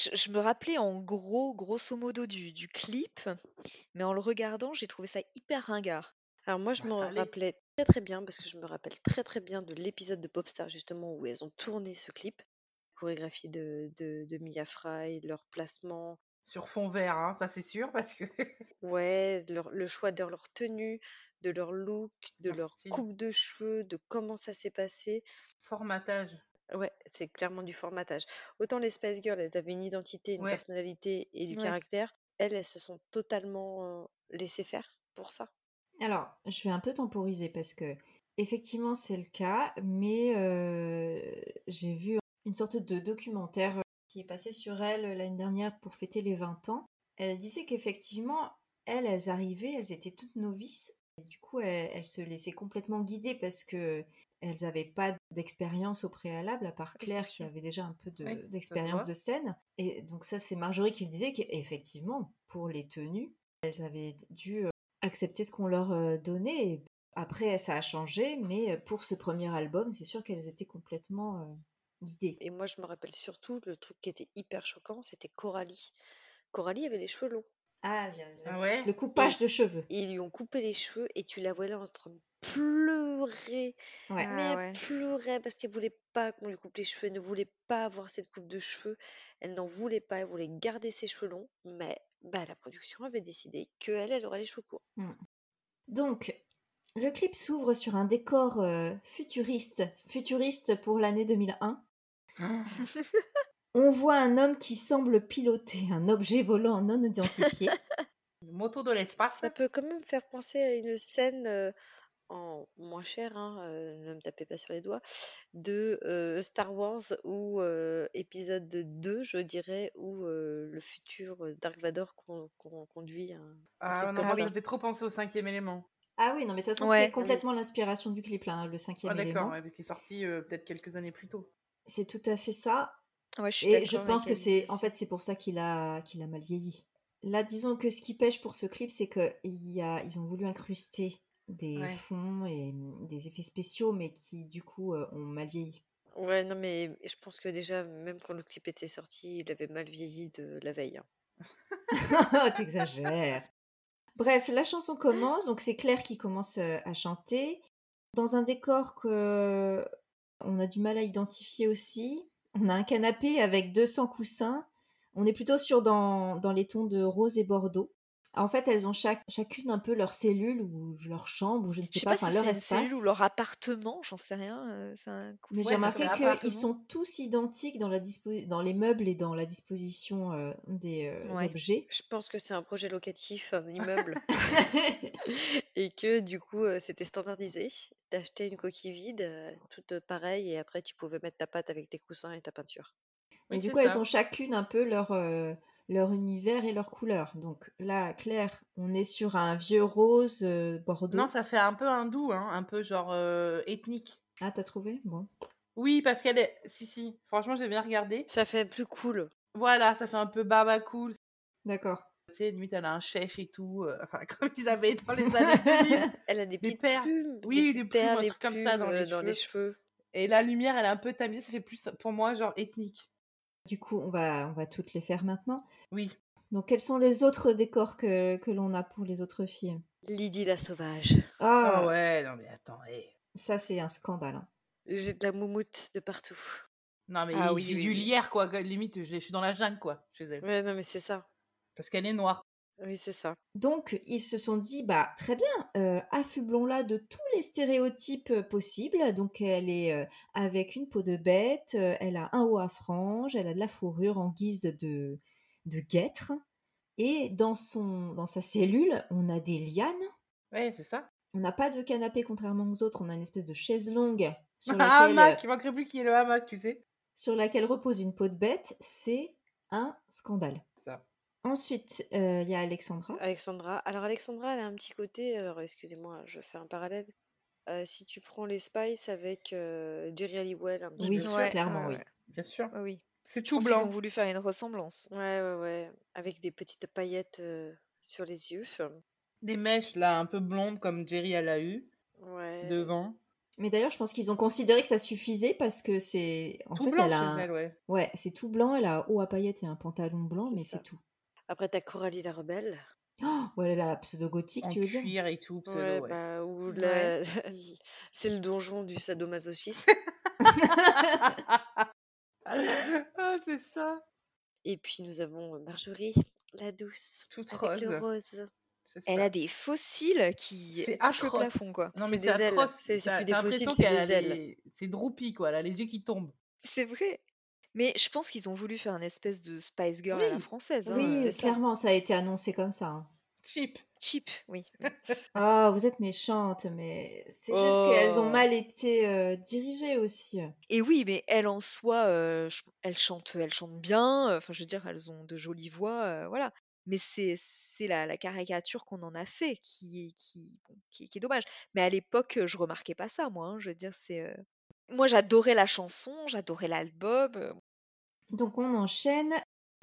D: Je, je me rappelais en gros, grosso modo du, du clip, mais en le regardant, j'ai trouvé ça hyper ringard.
C: Alors moi je
B: Ah,
C: m'en
B: allait.
C: rappelais très très bien parce que je me rappelle très très bien de l'épisode de Popstar justement où elles ont tourné ce clip. Chorégraphie de, de, de Mia Fry, leur placement,
B: Sur fond vert, hein, ça c'est sûr, parce que.
C: ouais, leur- le choix de leur tenue, de leur look, de
B: Leur
C: leur
B: style.
C: coupe de cheveux, de comment ça s'est passé.
B: Formatage.
C: Ouais, c'est clairement du formatage. Autant les Spice Girls, elles avaient une identité, une
B: Ouais.
C: personnalité et du
D: Ouais.
C: caractère. Elles, elles se sont totalement laissées faire pour ça.
A: Alors, je vais un peu temporiser parce que effectivement c'est le cas, mais j'ai vu une sorte de documentaire qui est passé sur elle euh, l'année dernière pour fêter les 20 ans. Elle disait qu'effectivement, elles, elles arrivaient, elles étaient toutes novices. Et du coup, elles, elles se laissaient complètement guider parce que elles n'avaient pas d'expérience au préalable, à part
D: Oui,
A: Claire qui avait déjà un peu de-
B: Oui,
A: d'expérience de scène. Et donc ça, c'est Marjorie qui le disait qu'effectivement, pour les tenues, elles avaient dû euh, accepter ce qu'on leur euh, donnait. Et après, ça a changé, mais euh, pour ce premier album, c'est sûr qu'elles étaient complètement euh, guidées.
C: Et moi, je me rappelle surtout le truc qui était hyper choquant, c'était Coralie. Coralie avait les cheveux longs.
A: Ah,
B: Ah ouais?
A: le coupage de cheveux.
C: Ils lui ont coupé les cheveux et tu la voyais en train de pleurer.
A: Ouais.
C: Mais
D: Ah
C: elle
D: ouais.
C: pleurait parce qu'elle voulait pas qu'on lui coupe les cheveux, elle ne voulait pas avoir cette coupe de cheveux. Elle n'en voulait pas, elle voulait garder ses cheveux longs, mais bah, la production avait décidé qu'elle, elle aurait les cheveux courts.
A: Donc, le clip s'ouvre sur un décor euh, futuriste, futuriste pour l'année 2001. On voit un homme qui semble piloter un objet volant non identifié.
B: Une moto de l'espace.
C: Ça peut quand même faire penser à une scène euh, en moins cher, hein, euh, ne me tapez pas sur les doigts, de euh, Star Wars ou euh, épisode 2, je dirais, où euh, le futur Dark Vador con- con- conduit un,
B: Ah
C: truc
B: non, moi,
C: ça.
B: me fait trop penser au cinquième élément.
A: ah oui, non, mais de toute façon,
D: Ouais.
A: c'est complètement l'inspiration du clip, là, hein, le cinquième
B: Ah d'accord,
A: élément.
B: ouais, parce qu'il est sorti euh, peut-être quelques années plus tôt.
A: C'est tout à fait ça.
D: Ouais, je suis
A: Et je pense que c'est, en fait, c'est pour ça qu'il a, qu'il a mal vieilli. Là, disons que ce qui pêche pour ce clip, c'est qu'ils ont voulu incruster des
B: Ouais.
A: fonds et des effets spéciaux, mais qui, du coup, euh, ont mal vieilli.
C: Ouais, non, mais je pense que déjà, même quand le clip était sorti, il avait mal vieilli de la veille. hein.
A: T'exagères. Bref, la chanson commence, donc c'est Claire qui commence euh, à chanter. Dans un décor que on a du mal à identifier aussi. On a un canapé avec 200 coussins. On est plutôt sur dans, dans les tons de rose et bordeaux. En fait, elles ont chaque, chacune un peu leur cellule ou leur chambre ou je ne
D: Je
A: sais pas,
D: pas
A: enfin
D: si
A: leur
D: une
A: espace.
D: cellule ou leur appartement, j'en sais rien. euh, c'est un
A: Mais
D: coussin,
A: j'ai remarqué qu'ils sont tous identiques dans, la dispo- dans les meubles et dans la disposition euh, des euh,
D: Ouais.
A: objets.
C: Je pense que c'est un projet locatif, un immeuble, et que du coup, euh, c'était standardisé. T'achetais une coquille vide, euh, toute pareille, et après, tu pouvais mettre ta pâte avec tes coussins et ta peinture.
A: Et
B: Oui,
A: du coup, elles ont chacune un peu leur, euh, leur univers et leur couleur. Donc là, Claire, on est sur un vieux rose euh, bordeaux.
B: Non, ça fait un peu hindou, hein, un peu genre euh, ethnique.
A: Ah, t'as trouvé? Bon.
B: Oui, parce qu'elle est... Si, si, franchement, j'ai bien regardé.
C: Ça fait plus cool.
B: Voilà, ça fait un peu baba cool.
A: D'accord.
B: Tu sais, limite, elle a un chef et tout. euh, Enfin, comme ils avaient dans les années 2000.
C: Elle a des
B: Des
C: petites
B: perles.
C: plumes,
B: Oui,
C: des
B: des
C: petites
B: plumes, un
C: perles, des
B: truc comme ça dans
C: plumes,
B: les
C: euh, dans les cheveux.
B: Et la lumière, elle est un peu tamisée, ça fait plus, pour moi, genre ethnique.
A: Du coup, on va, on va toutes les faire maintenant.
B: Oui.
A: Donc, quels sont les autres décors que, que l'on a pour les autres filles
C: Lydie la sauvage.
A: Ah,
B: Ah ouais, non mais attends, hé.
A: ça, c'est un scandale. hein.
C: J'ai de la moumoute de partout.
B: Non mais
D: Ah oui,
B: j'ai
D: oui,
B: du
D: oui.
B: lierre, quoi. Limite, je, je suis dans la jungle, quoi, chez elle.
C: Ouais, non, mais c'est ça.
B: Parce qu'elle est noire.
C: Oui, c'est ça.
A: Donc, ils se sont dit, bah, très bien, euh, affublons-la de tous les stéréotypes euh, possibles. Donc, elle est euh, avec une peau de bête, elle a un haut à franges, elle a de la fourrure en guise de, de guêtre. Et dans, son, dans sa cellule, on a des lianes.
B: Ouais, c'est ça.
A: On n'a pas de canapé contrairement aux autres, on a une espèce de chaise longue sur
B: Un
A: laquelle,
B: hamac, il manquerait plus qu'il y ait le hamac, tu sais.
A: sur laquelle repose une peau de bête. C'est un scandale. Ensuite, euh, il y a Alexandra.
C: Alexandra. Alors, Alexandra, elle a un petit côté. Alors, excusez-moi, je fais un parallèle. Euh, si tu prends les Spice avec euh, Jerry Halliwell, un petit
A: Oui,
C: peu.
B: sûr.
A: clairement, oui.
B: Bien sûr.
D: Oui.
B: C'est tout
D: pense qu'ils ont
B: blanc.
D: voulu faire une ressemblance.
C: Ouais, ouais, ouais. Avec des petites paillettes euh, sur les yeux.
B: Des mèches, là, un peu blondes, comme Jerry, elle a eu,
C: Ouais.
B: devant.
A: Mais d'ailleurs, je pense qu'ils ont considéré que ça suffisait parce que c'est. En
B: tout
A: fait,
B: blanc
A: elle a. un-
B: elle, ouais.
A: Ouais, c'est tout blanc, elle a haut à paillettes et un pantalon blanc, mais c'est tout.
C: Après, t'as Coralie la rebelle.
A: Oh, ouais, elle a pseudo-gothique, tu veux dire?
B: cuir et tout, pseudo,
C: Ouais,
B: ouais.
C: bah, ou
D: Ouais.
C: la- c'est le donjon du sadomasochisme.
B: ah, c'est ça.
C: Et puis, nous avons Marjorie, la douce,
B: Toute
C: avec le
B: rose.
C: rose.
B: C'est
D: Elle a des fossiles qui
B: C'est
D: touchent le plafond, quoi.
B: Non,
C: C'est
B: mais
C: des
B: c'est
C: ailes.
B: atroce.
C: C'est- plus des fossiles, c'est des ailes.
B: les- C'est Droopy, quoi. Elle a les yeux qui tombent.
D: C'est vrai. Mais je pense qu'ils ont voulu faire une espèce de Spice Girl à la française. hein,
A: Oui,
D: euh,
A: clairement, ça a été annoncé comme ça. hein.
B: Cheap.
D: Cheap, oui.
A: Oh, vous êtes méchante, mais c'est juste qu'elles ont
B: Oh.
A: mal été euh, dirigées aussi.
D: Et oui, mais elle en soi, euh, je- elle chante, elle chante bien. Enfin, je veux dire, elles ont de jolies voix, euh, voilà. Mais c'est c'est la, la caricature qu'on en a fait qui est qui, bon, qui, qui est dommage. Mais à l'époque, je remarquais pas ça, moi. hein, Je veux dire, c'est euh, moi j'adorais la chanson, j'adorais l'album. euh,
A: Donc on enchaîne.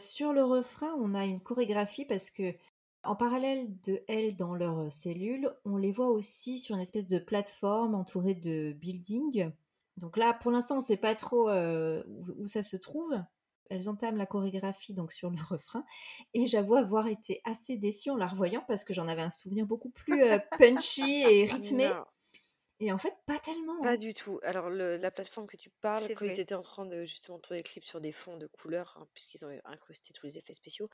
A: Sur le refrain, on a une chorégraphie parce que en parallèle de elles dans leur cellule, on les voit aussi sur une espèce de plateforme entourée de buildings. Donc là, pour l'instant, on ne sait pas trop euh, où, où ça se trouve. elles entament la chorégraphie donc sur le refrain et j'avoue avoir été assez déçue en la revoyant parce que j'en avais un souvenir beaucoup plus euh, punchy et rythmé.
C: Non,
A: Et en fait, pas tellement.
C: pas
A: hein.
C: du tout. Alors, le- la plateforme que tu parles,
D: C'est
C: quand ils
D: vrai.
C: étaient en train de justement tourner le clip sur des fonds de couleurs, hein, puisqu'ils ont incrusté tous les effets spéciaux,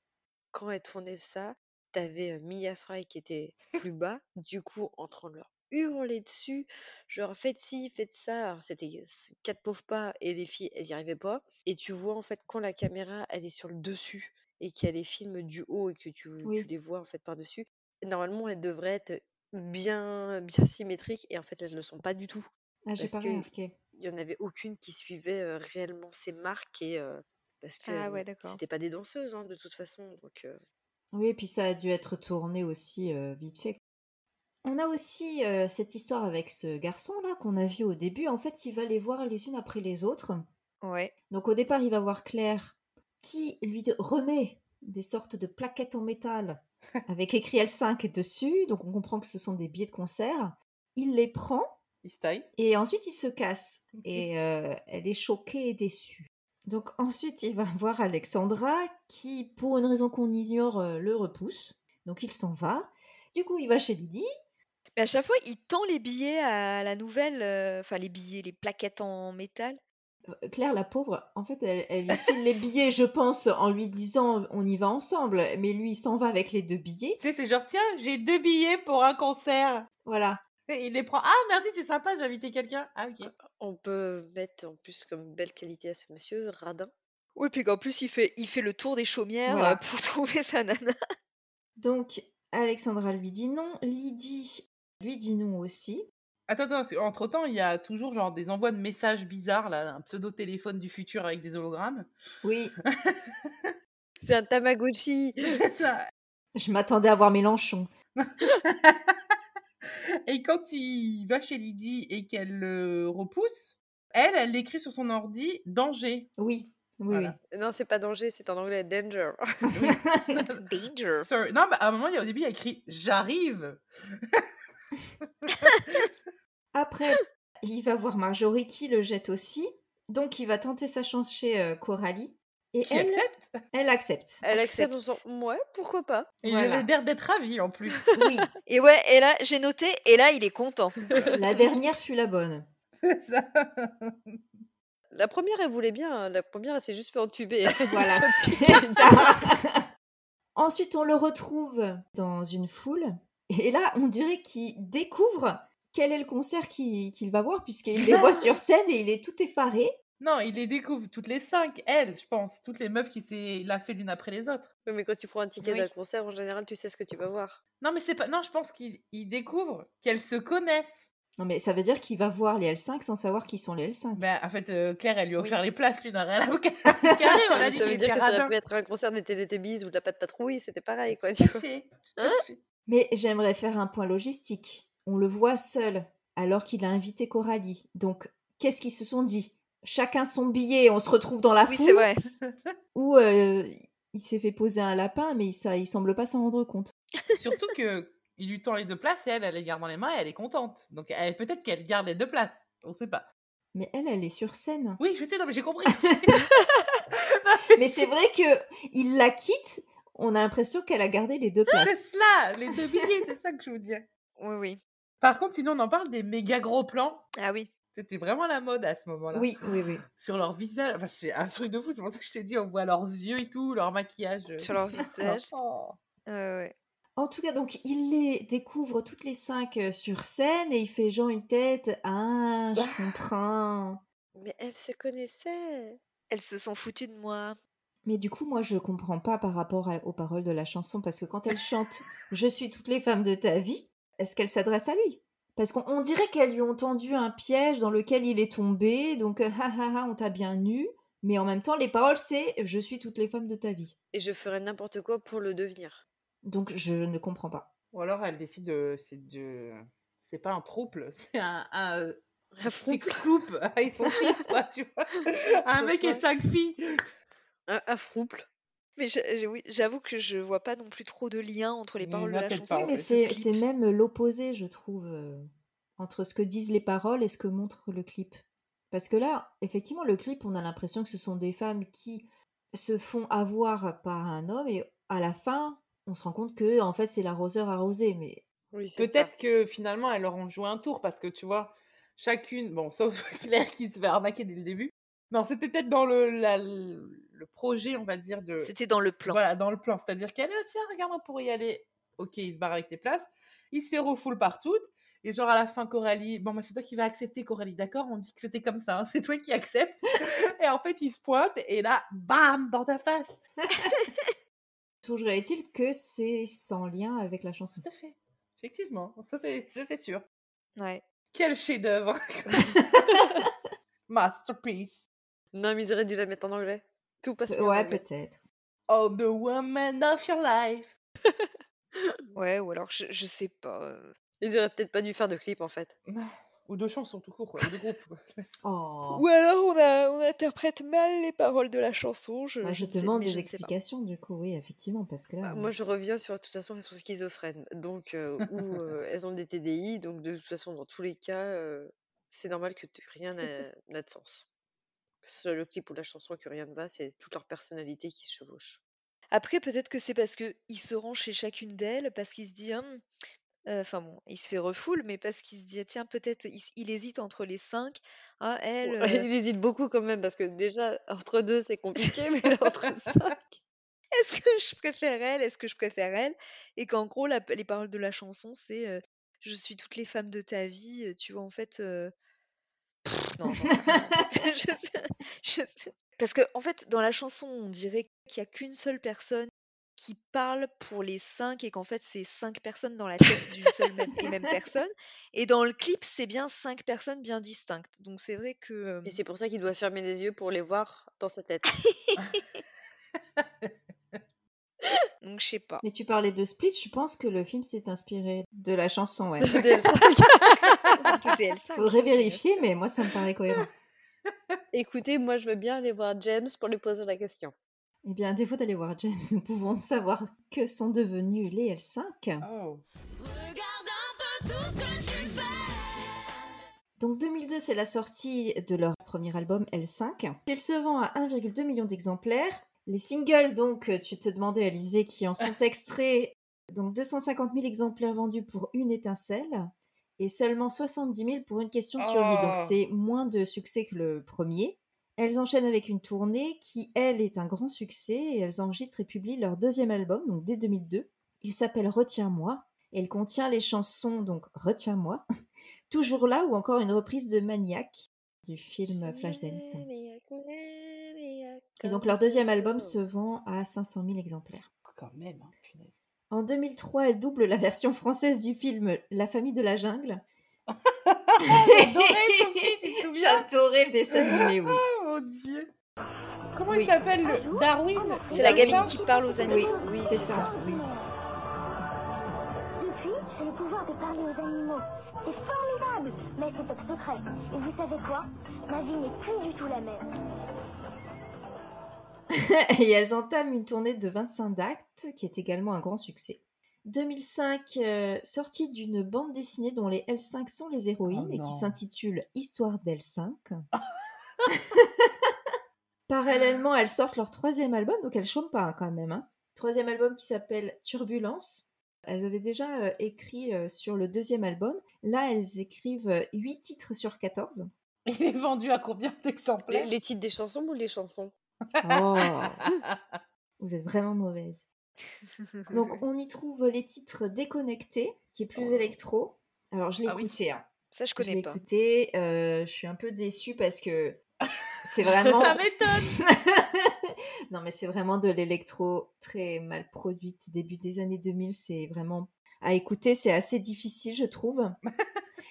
C: quand elle tournait ça, t'avais euh, Mia Fry qui était plus bas, du coup, en train de leur hurler dessus, genre faites ci, faites ça. Alors, c'était s- quatre pauvres pas et les filles, elles y arrivaient pas. Et tu vois, en fait, quand la caméra, elle est sur le dessus et qu'il y a les films du haut et que tu, tu
A: Oui.
C: les vois, en fait, par-dessus, normalement, elles devraient être bien, bien symétriques et en fait, elles ne le sont pas du tout
A: Ah, j'ai
C: parce
A: pas
C: que
A: remarqué.
C: il y en avait aucune qui suivait euh, réellement ces marques et euh, parce que
D: Ah ouais, d'accord.
C: c'était pas des danseuses hein, de toute façon donc euh,
A: Oui, et puis ça a dû être tourné aussi euh, vite fait. On a aussi euh, cette histoire avec ce garçon-là qu'on a vu au début. En fait, il va les voir les unes après les autres.
D: Ouais.
A: Donc au départ, il va voir Claire qui lui de- remet des sortes de plaquettes en métal avec écrit L5 dessus. Donc on comprend que ce sont des billets de concert. Il les prend
B: Il se taille.
A: et ensuite il se casse. Et euh, elle est choquée et déçue. Donc ensuite, il va voir Alexandra qui, pour une raison qu'on ignore, euh, le repousse. Donc il s'en va. Du coup, il va chez Lydie.
D: Mais à chaque fois, il tend les billets à la nouvelle, euh, enfin les billets, les plaquettes en métal.
A: Euh, Claire, la pauvre, en fait, elle, elle lui file les billets, je pense, en lui disant on y va ensemble. Mais lui, il s'en va avec les deux billets.
B: Tu sais, c'est genre, tiens, j'ai deux billets pour un concert.
A: Voilà.
B: Et il les prend. Ah, merci, c'est sympa, j'ai invité quelqu'un. Ah, ok.
C: on peut mettre en plus comme belle qualité à ce monsieur radin
D: Oui, puis qu'en plus, il fait, il fait le tour des chaumières
A: Voilà.
D: euh, pour trouver sa nana.
A: Donc, Alexandra lui dit non. Lydie lui dit non aussi.
B: Attends, attends, entre temps, il y a toujours genre des envois de messages bizarres, là, un pseudo-téléphone du futur avec des hologrammes.
A: Oui,
C: c'est un tamagotchi
B: ça.
A: je m'attendais à voir Mélenchon.
B: Et quand il va chez Lydie et qu'elle le repousse, elle, elle l'écrit sur son ordi danger.
A: Oui, oui,
B: Voilà.
C: non c'est pas danger c'est en anglais danger
A: oui.
D: Danger.
B: Sorry. Non, mais à un moment, il y a, au début, il y a écrit j'arrive.
A: Après, il va voir Marjorie qui le jette aussi. Donc, il va tenter sa chance chez euh, Coralie. Et
B: Qui
A: elle,
B: accepte?
A: elle accepte.
C: elle accepte en disant ouais pourquoi pas
B: Et
A: Voilà.
B: il avait l'air d'être ravi en plus.
A: Oui,
D: Et ouais, et là, j'ai noté, et là, il est content.
A: la dernière fut la bonne.
B: C'est ça.
C: la première elle voulait bien hein. la première elle s'est juste fait entuber
A: Voilà, c'est ça. Ensuite, on le retrouve dans une foule. Et là, on dirait qu'il découvre quel est le concert qu'il qu'il va voir, puisqu'il les voit sur scène et il est tout effaré.
B: Non, il les découvre toutes les cinq, elle, je pense. Toutes les meufs qui s'est l'a fait l'une après les autres.
C: Oui, mais quand tu prends un ticket
B: Oui.
C: d'un concert en général tu sais ce que tu vas voir
B: Non, mais c'est pas. Non, je pense qu'il il découvre qu'elles se connaissent.
A: Non, mais ça veut dire qu'il va voir les L5 sans savoir qui sont les L5.
B: Ben, en fait, euh, Claire, elle lui a
A: Oui.
B: offert les places, lui, n'a rien à on a dit
C: ça
B: qu'il
C: veut dire que ça aurait pu être un concert des Teletubbies ou de la patte patrouille c'était pareil quoi
B: Tout
C: tu
B: à
C: vois
B: fait.
C: Hein?
B: fait.
A: Mais j'aimerais faire un point logistique. On le voit seul, alors qu'il a invité Coralie. Donc, qu'est-ce qu'ils se sont dit? Chacun son billet, on se retrouve dans la
D: Oui,
A: foule
D: c'est vrai.
A: Ou euh, il s'est fait poser un lapin, mais ça, il semble pas s'en rendre compte.
B: Surtout que il lui tend les deux places et elle, elle les garde dans les mains et elle est contente. Donc elle- peut-être qu'elle garde les deux places. On sait pas.
A: Mais elle, elle est sur scène.
B: Oui, je sais, non, mais j'ai compris.
A: Mais c'est vrai que il la quitte, on a l'impression qu'elle a gardé les deux places.
B: c'est cela, les deux billets, c'est ça que je veux dire.
D: Oui, oui.
B: Par contre, sinon, on en parle des méga gros plans.
D: Ah oui.
B: C'était vraiment la mode à ce moment-là.
A: Oui, oui, oui.
B: Sur leur visage. Enfin, c'est un truc de fou. C'est pour ça que je t'ai dit, on voit leurs yeux et tout, leur maquillage.
D: Sur leur visage.
B: Oh.
D: Euh, ouais.
A: En tout cas, donc, il les découvre toutes les cinq euh, sur scène et il fait genre une tête. Ah, je comprends.
C: mais elle se connaissait
D: Elles se sont foutues de moi.
A: Mais du coup, moi, je comprends pas par rapport à- aux paroles de la chanson parce que quand elle chante Je suis toutes les femmes de ta vie, est-ce qu'elle s'adresse à lui? Parce qu'on on dirait qu'elles lui ont tendu un piège dans lequel il est tombé, donc euh, ha ha ha, on t'a bien nu. Mais en même temps, les paroles, c'est Je suis toutes les femmes de ta vie.
C: et je ferais n'importe quoi pour le devenir
A: Donc, je ne comprends pas.
B: Ou alors elle décide de. C'est de. C'est pas un trouble, c'est un. un
C: un
B: six. Ils sont six, quoi, tu vois. Un mec et
C: cinq
B: filles.
C: Un, un frouple
D: Mais j'avoue que je vois pas non plus trop de lien entre les paroles de la chanson.
A: Mais
B: ce
A: c'est même l'opposé, je trouve, euh, entre ce que disent les paroles et ce que montre le clip. Parce que là, effectivement, le clip, on a l'impression que ce sont des femmes qui se font avoir par un homme et à la fin, on se rend compte que en fait c'est l'arroseur arrosé. Mais
C: Oui.
B: Peut-être que finalement, elles leur ont joué un tour parce que tu vois, chacune, bon, sauf Claire qui se fait arnaquer dès le début. Non, c'était peut-être dans le, la- le projet, on va dire, de.
D: C'était dans le plan.
B: Voilà, dans le plan. C'est-à-dire qu'elle, ah, tiens, regarde-moi pour y aller. Ok, il se barre avec tes places. Il se fait refoule partout. Et genre à la fin, Coralie, bon, bah, c'est toi qui vas accepter, Coralie, d'accord? On dit que c'était comme ça, hein, c'est toi qui acceptes. et en fait, il se pointe et là, bam, dans ta face.
A: toujours est-il que c'est sans lien avec la chanson.
B: Tout à fait. Effectivement, ça c'est ça, c'est sûr.
D: Ouais.
B: Quel chef-d'œuvre Masterpiece.
C: Non, mais ils auraient dû la mettre en anglais. Tout passe mieux en
A: Ouais, peut-être.
B: Oh, the woman of your life.
D: Ouais, ou alors je, je sais pas. euh,
C: Ils auraient peut-être pas dû faire de clip en fait.
B: Ou de chansons tout court, quoi, ou de groupes. quoi.
A: Oh.
D: Ou alors on, a, on interprète mal les paroles de la chanson. Je,
A: Bah, je
D: je
A: demande des explications du coup, oui, effectivement, parce que là.
C: Bah, moi, je reviens sur de toute façon, elles sont schizophrènes. Donc, euh, ou euh, elles ont des TDI. Donc, de toute façon, dans tous les cas, euh, c'est normal que rien n'a de sens. Que ce soit le clip ou la chanson, que rien ne va, c'est toute leur personnalité qui se chevauche.
D: Après, peut-être que c'est parce que il se rend chez chacune d'elles, parce qu'il se dit, Hum, euh, enfin bon, il se fait refoule, mais parce qu'il se dit, tiens, peut-être, il, hésite entre les cinq. Ah, elle, euh,
C: Il hésite beaucoup quand même, parce que déjà, entre deux, c'est compliqué, mais là, entre cinq.
D: est-ce que je préfère elle Est-ce que je préfère elle Et qu'en gros, la- les paroles de la chanson, c'est euh, Je suis toutes les femmes de ta vie. Tu vois, en fait. non, je sais, je sais. Parce que, en fait, dans la chanson, on dirait qu'il n'y a qu'une seule personne qui parle pour les cinq et qu'en fait, c'est cinq personnes dans la tête d'une seule même, et même personne. Et dans le clip, c'est bien cinq personnes bien distinctes. Donc, c'est vrai que. euh,
C: Et c'est pour ça qu'il doit fermer les yeux pour les voir dans sa tête.
D: Donc, je sais pas.
A: Mais tu parlais de Split, je pense que le film s'est inspiré de la chanson, ouais.
D: Tout est L5.
A: Faudrait
D: bien
A: vérifier, mais moi ça me paraît cohérent.
C: Écoutez, moi, je veux bien aller voir James pour lui poser la question.
A: Eh bien, à défaut d'aller voir James, nous pouvons savoir que sont devenus les L5.
B: Oh.
E: Regarde un peu tout ce que tu fais.
A: Donc 2002, c'est la sortie de leur premier album L5. Il se vend à 1,2 million d'exemplaires. Les singles, donc, tu te demandais, Alizé, qui en sont extraits, donc 250 000 exemplaires vendus pour une étincelle et seulement 70 000 pour une question de survie. Donc
B: Oh.
A: c'est moins de succès que le premier. Elles enchaînent avec une tournée qui, elle, est un grand succès et elles enregistrent et publient leur deuxième album, donc dès 2002. Il s'appelle Retiens-moi et il contient les chansons, donc Retiens-moi, Toujours là ou encore une reprise de Maniac du film Flashdance. Et donc leur deuxième album se vend à 500 000 exemplaires.
B: Quand même, hein.
A: En 2003, elle double la version française du film La famille de la jungle.
B: J'adorais,
A: le dessin animé, oui.
B: Oh mon dieu. Comment
A: Oui.
B: il s'appelle le Darwin?
D: C'est la gamine
B: ça
D: qui parle aux animaux.
A: Oui,
C: Oui,
A: c'est
C: c'est
A: ça. Oui.
F: Depuis, j'ai le pouvoir de parler aux animaux. C'est formidable, mais c'est top secret. Et vous savez quoi? Ma vie n'est plus du tout la même.
A: et elles entament une tournée de 25 actes qui est également un grand succès. 2005, euh, sortie d'une bande dessinée dont les L5 sont les héroïnes
B: Oh
A: et qui s'intitule Histoire d'L5. Parallèlement, elles sortent leur troisième album, donc elles chantent pas hein, quand même. hein. Troisième album qui s'appelle Turbulence. Elles avaient déjà euh, écrit euh, sur le deuxième album. Là, elles écrivent 8 titres sur 14.
B: Il est vendu à combien
C: Les,
B: d'exemplaires
C: les titres des chansons ou les chansons?
A: Oh, vous êtes vraiment mauvaise. Donc on y trouve les titres déconnectés, qui est plus électro. Alors je l'ai
B: Ah oui.
A: écouté. hein.
D: Ça, je
A: Je
D: connais pas.
A: écouté. euh, je suis un peu déçue parce que c'est vraiment.
B: Ça m'étonne
A: non mais c'est vraiment de l'électro très mal produite. Début des années 2000, c'est vraiment à écouter, c'est assez difficile, je trouve.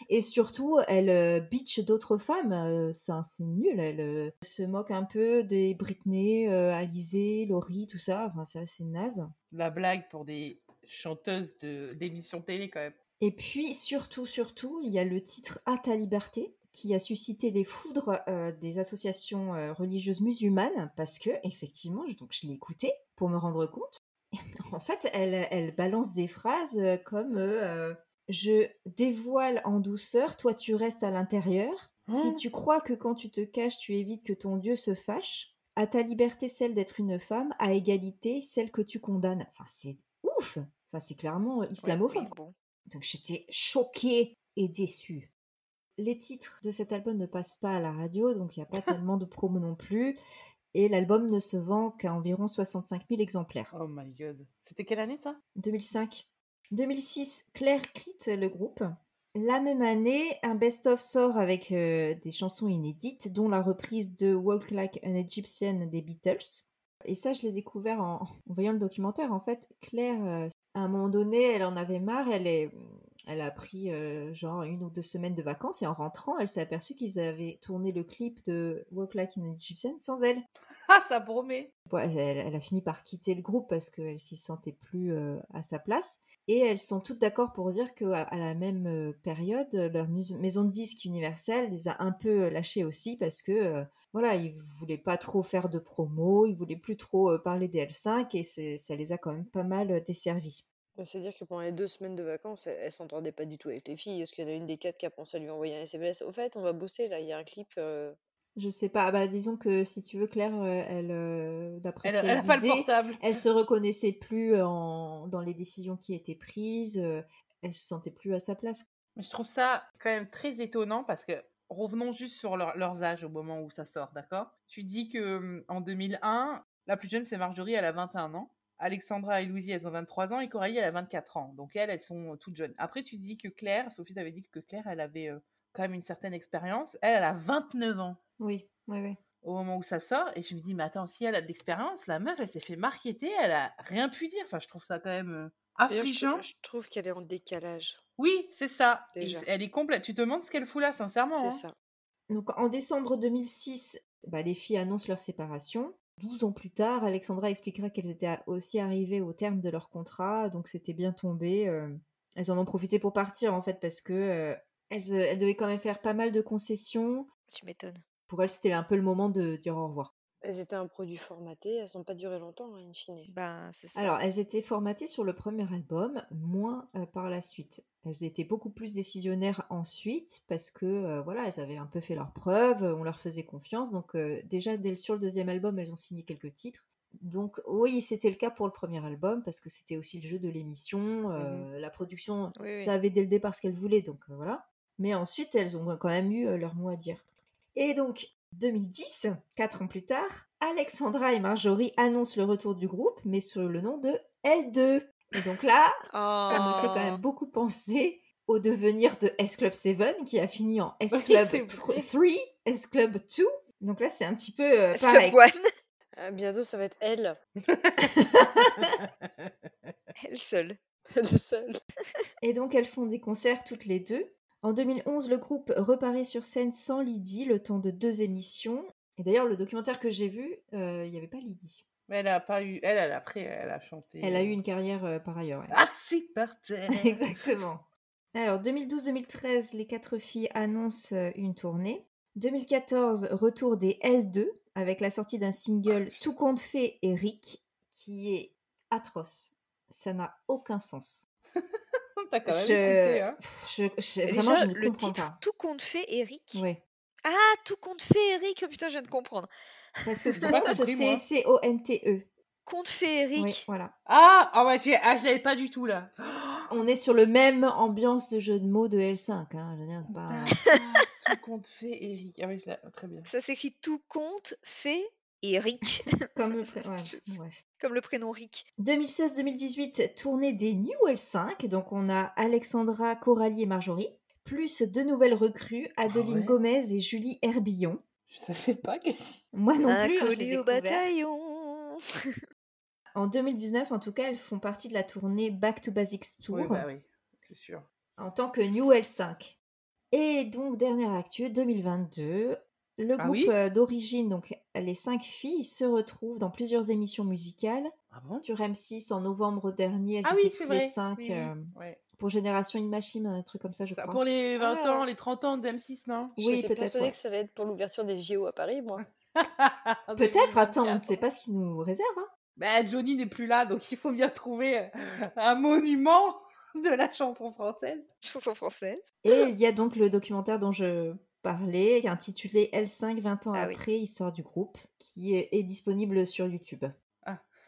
A: Et surtout, elle euh, bitch d'autres femmes. euh, ça, c'est nul. Elle euh, se moque un peu des Britney, euh, Alizé, Laurie, tout ça. Enfin, c'est assez naze.
B: La blague pour des chanteuses de- d'émissions télé quand même.
A: Et puis, surtout, surtout, il y a le titre À ta liberté qui a suscité les foudres euh, des associations euh, religieuses musulmanes parce que, effectivement, je, donc, je l'ai écouté pour me rendre compte. en fait, elle, elle balance des phrases euh, comme euh, Je dévoile en douceur, toi tu restes à l'intérieur. Si
B: Hein
A: tu crois que quand tu te caches, tu évites que ton Dieu se fâche, À ta liberté celle d'être une femme, à égalité celle que tu condamnes. Enfin, c'est ouf Enfin, c'est clairement islamophobe.
D: Oui, bon.
A: Donc j'étais choquée et déçue. Les titres de cet album ne passent pas à la radio, donc il n'y a pas tellement de promo non plus. Et l'album ne se vend qu'à environ 65 000 exemplaires.
B: Oh my god. C'était quelle année ça?
A: 2005. 2006, Claire quitte le groupe. La même année, un best-of sort avec euh, des chansons inédites, dont la reprise de Walk Like an Egyptian des Beatles. Et ça, je l'ai découvert en, voyant le documentaire. En fait, Claire, euh, à un moment donné, elle en avait marre. Elle, est, elle a pris euh, genre une ou deux semaines de vacances et en rentrant, elle s'est aperçue qu'ils avaient tourné le clip de Walk Like an Egyptian sans elle.
B: Ah, ça promet.
A: Elle, elle a fini par quitter le groupe parce qu'elle s'y sentait plus euh, à sa place. Et elles sont toutes d'accord pour dire qu'à à la même euh, période, leur maison de disques Universal les a un peu lâchés aussi parce que euh, voilà, ils voulaient pas trop faire de promo, ils voulaient plus trop parler des L5 et ça les a quand même pas mal desservis.
C: C'est-à-dire que pendant les deux semaines de vacances, elle, elle s'entendait pas du tout avec les filles. Parce qu'il y en a une des quatre qui a pensé à lui envoyer un SMS. Au fait, on va bosser là, il y a un clip. euh,
A: Je sais pas, bah disons que si tu veux, Claire, euh, elle, euh, d'après
B: Elle,
A: ce
B: elle
A: qu'elle
B: a pas le
A: disait,
B: portable.
A: elle se reconnaissait plus en, dans les décisions qui étaient prises, euh, elle se sentait plus à sa place.
B: Mais je trouve ça quand même très étonnant parce que revenons juste sur leur- leurs âges au moment où ça sort, d'accord? Tu dis que hum, en 2001, la plus jeune c'est Marjorie, elle a 21 ans. Alexandra et Louisie, elles ont 23 ans et Coralie, elle a 24 ans. Donc elles, elles sont euh, toutes jeunes. Après, tu dis que Claire, Sophie t'avait dit que Claire, elle avait euh, quand même une certaine expérience. Elle, elle a 29 ans
A: Oui, oui, oui.
B: au moment où ça sort. Et je me dis, mais attends, si elle a de l'expérience, la meuf, elle s'est fait marketer, elle a rien pu dire. Enfin, je trouve ça quand même euh,
C: je,
B: affligeant.
C: je trouve qu'elle est en décalage.
B: Oui, c'est ça.
C: Déjà.
B: elle est complète. Tu te demandes ce qu'elle fout là, sincèrement.
C: C'est
B: hein.
C: ça.
A: Donc en décembre 2006, bah, les filles annoncent leur séparation. 12 ans plus tard, Alexandra expliquera qu'elles étaient aussi arrivées au terme de leur contrat, donc c'était bien tombé. euh, elles en ont profité pour partir en fait parce que euh, elles, euh, elles devaient quand même faire pas mal de concessions.
D: Tu m'étonnes.
A: Pour elles, c'était un peu le moment de dire au revoir.
C: Elles étaient un produit formaté, elles n'ont pas duré longtemps, hein, in fine.
D: Ben, c'est ça.
A: Alors, elles étaient formatées sur le premier album, moins euh, par la suite. Elles étaient beaucoup plus décisionnaires ensuite parce que euh, voilà, elles avaient un peu fait leurs preuves, on leur faisait confiance. Donc euh, déjà dès le- sur le deuxième album, elles ont signé quelques titres. Donc oui, c'était le cas pour le premier album parce que c'était aussi le jeu de l'émission. euh, La production
D: Oui, oui.
A: savait dès le départ ce qu'elle voulait, donc euh, voilà. Mais ensuite, elles ont quand même eu euh, leur mot à dire. Et donc 2010, quatre ans plus tard, Alexandra et Marjorie annoncent le retour du groupe, mais sous le nom de L2. Et donc là, ça me fait quand même
D: Oh.
A: beaucoup penser au devenir de S Club 7 qui a fini en S Club
B: c'est
A: 3, S Club 2. Donc là, c'est un petit peu euh, pareil.
D: One,
C: Ah, bientôt, ça va être elle,
D: elle seule.
C: elle seule.
A: Et donc, elles font des concerts toutes les deux. En 2011, le groupe reparaît sur scène sans Lydie le temps de deux émissions. Et d'ailleurs, le documentaire que j'ai vu, euh, il n'y avait pas Lydie.
B: Mais elle a pas eu. Elle, elle après, elle a chanté.
A: Elle a eu une carrière euh, par ailleurs.
B: Assis par terre.
A: Exactement. Alors, 2012-2013, les quatre filles annoncent euh, une tournée. 2014, retour des L2 avec la sortie d'un single Tout compte fait Eric qui est atroce. Ça n'a aucun sens.
B: T'as quand même
A: Je...
B: écouté, hein.
A: Je- je-
D: Déjà,
A: vraiment, je ne
D: le
A: comprends
D: titre
A: pas.
D: Tout compte fait Eric. Ah, tout compte fait Eric. Oh, putain, je viens de comprendre.
A: Parce que
B: pas
A: compte, c'est C-O-N-T-E.
D: Compte fait Eric.
A: Oui, voilà.
B: Ah, ah ouais, j'ai- ah, je l'avais pas du tout là.
A: On est sur le même ambiance de jeu de mots de L5. Hein. Je veux dire, c'est pas...
B: Tout compte fait, Eric. Ah oui, je l'ai- très bien.
D: Ça s'écrit tout compte fait
A: Comme le... ouais,
D: sais.
A: bref.
D: comme le prénom Rick.
A: 2016-2018, tournée des New L5. Donc on a Alexandra, Coralie et Marjorie. Plus deux nouvelles recrues, Adeline
B: ouais
A: Gomez et Julie Herbillon.
B: Je savais pas que.
A: Moi non plus, hein,
D: Inconnu au bataillon.
A: En 2019, en tout cas, elles font partie de la tournée Back to Basics Tour
B: Oui, bah oui, c'est sûr.
A: en tant que New L5. Et donc, dernière actu, 2022, le
B: Ah
A: groupe
B: oui
A: euh, d'origine, donc les cinq filles, se retrouvent dans plusieurs émissions musicales.
B: Ah bon?
A: Sur M6, en novembre dernier, elles
B: Ah
A: étaient
B: oui,
A: les
B: vrai.
A: cinq
B: Oui, oui,
A: euh,
B: ouais.
A: pour Génération In Machine, un truc comme ça, je
B: Ça,
A: crois.
B: Pour les 20
C: Ah.
B: ans, les 30 ans de M6, non?
A: Oui,
C: J'étais
A: peut-être,
C: persuadée
A: ouais.
C: que ça allait être pour l'ouverture des JO à Paris, moi.
A: Peut-être, attends, on ne
B: 2024.
A: sait pas ce qui nous réserve. hein.
B: Bah, Johnny n'est plus là, donc il faut bien trouver euh, un monument de la chanson française.
D: Chanson française.
A: Et il y a donc le documentaire dont je parler, intitulé L5 20 ans
D: Ah oui.
A: après, histoire du groupe, qui est, est disponible sur YouTube.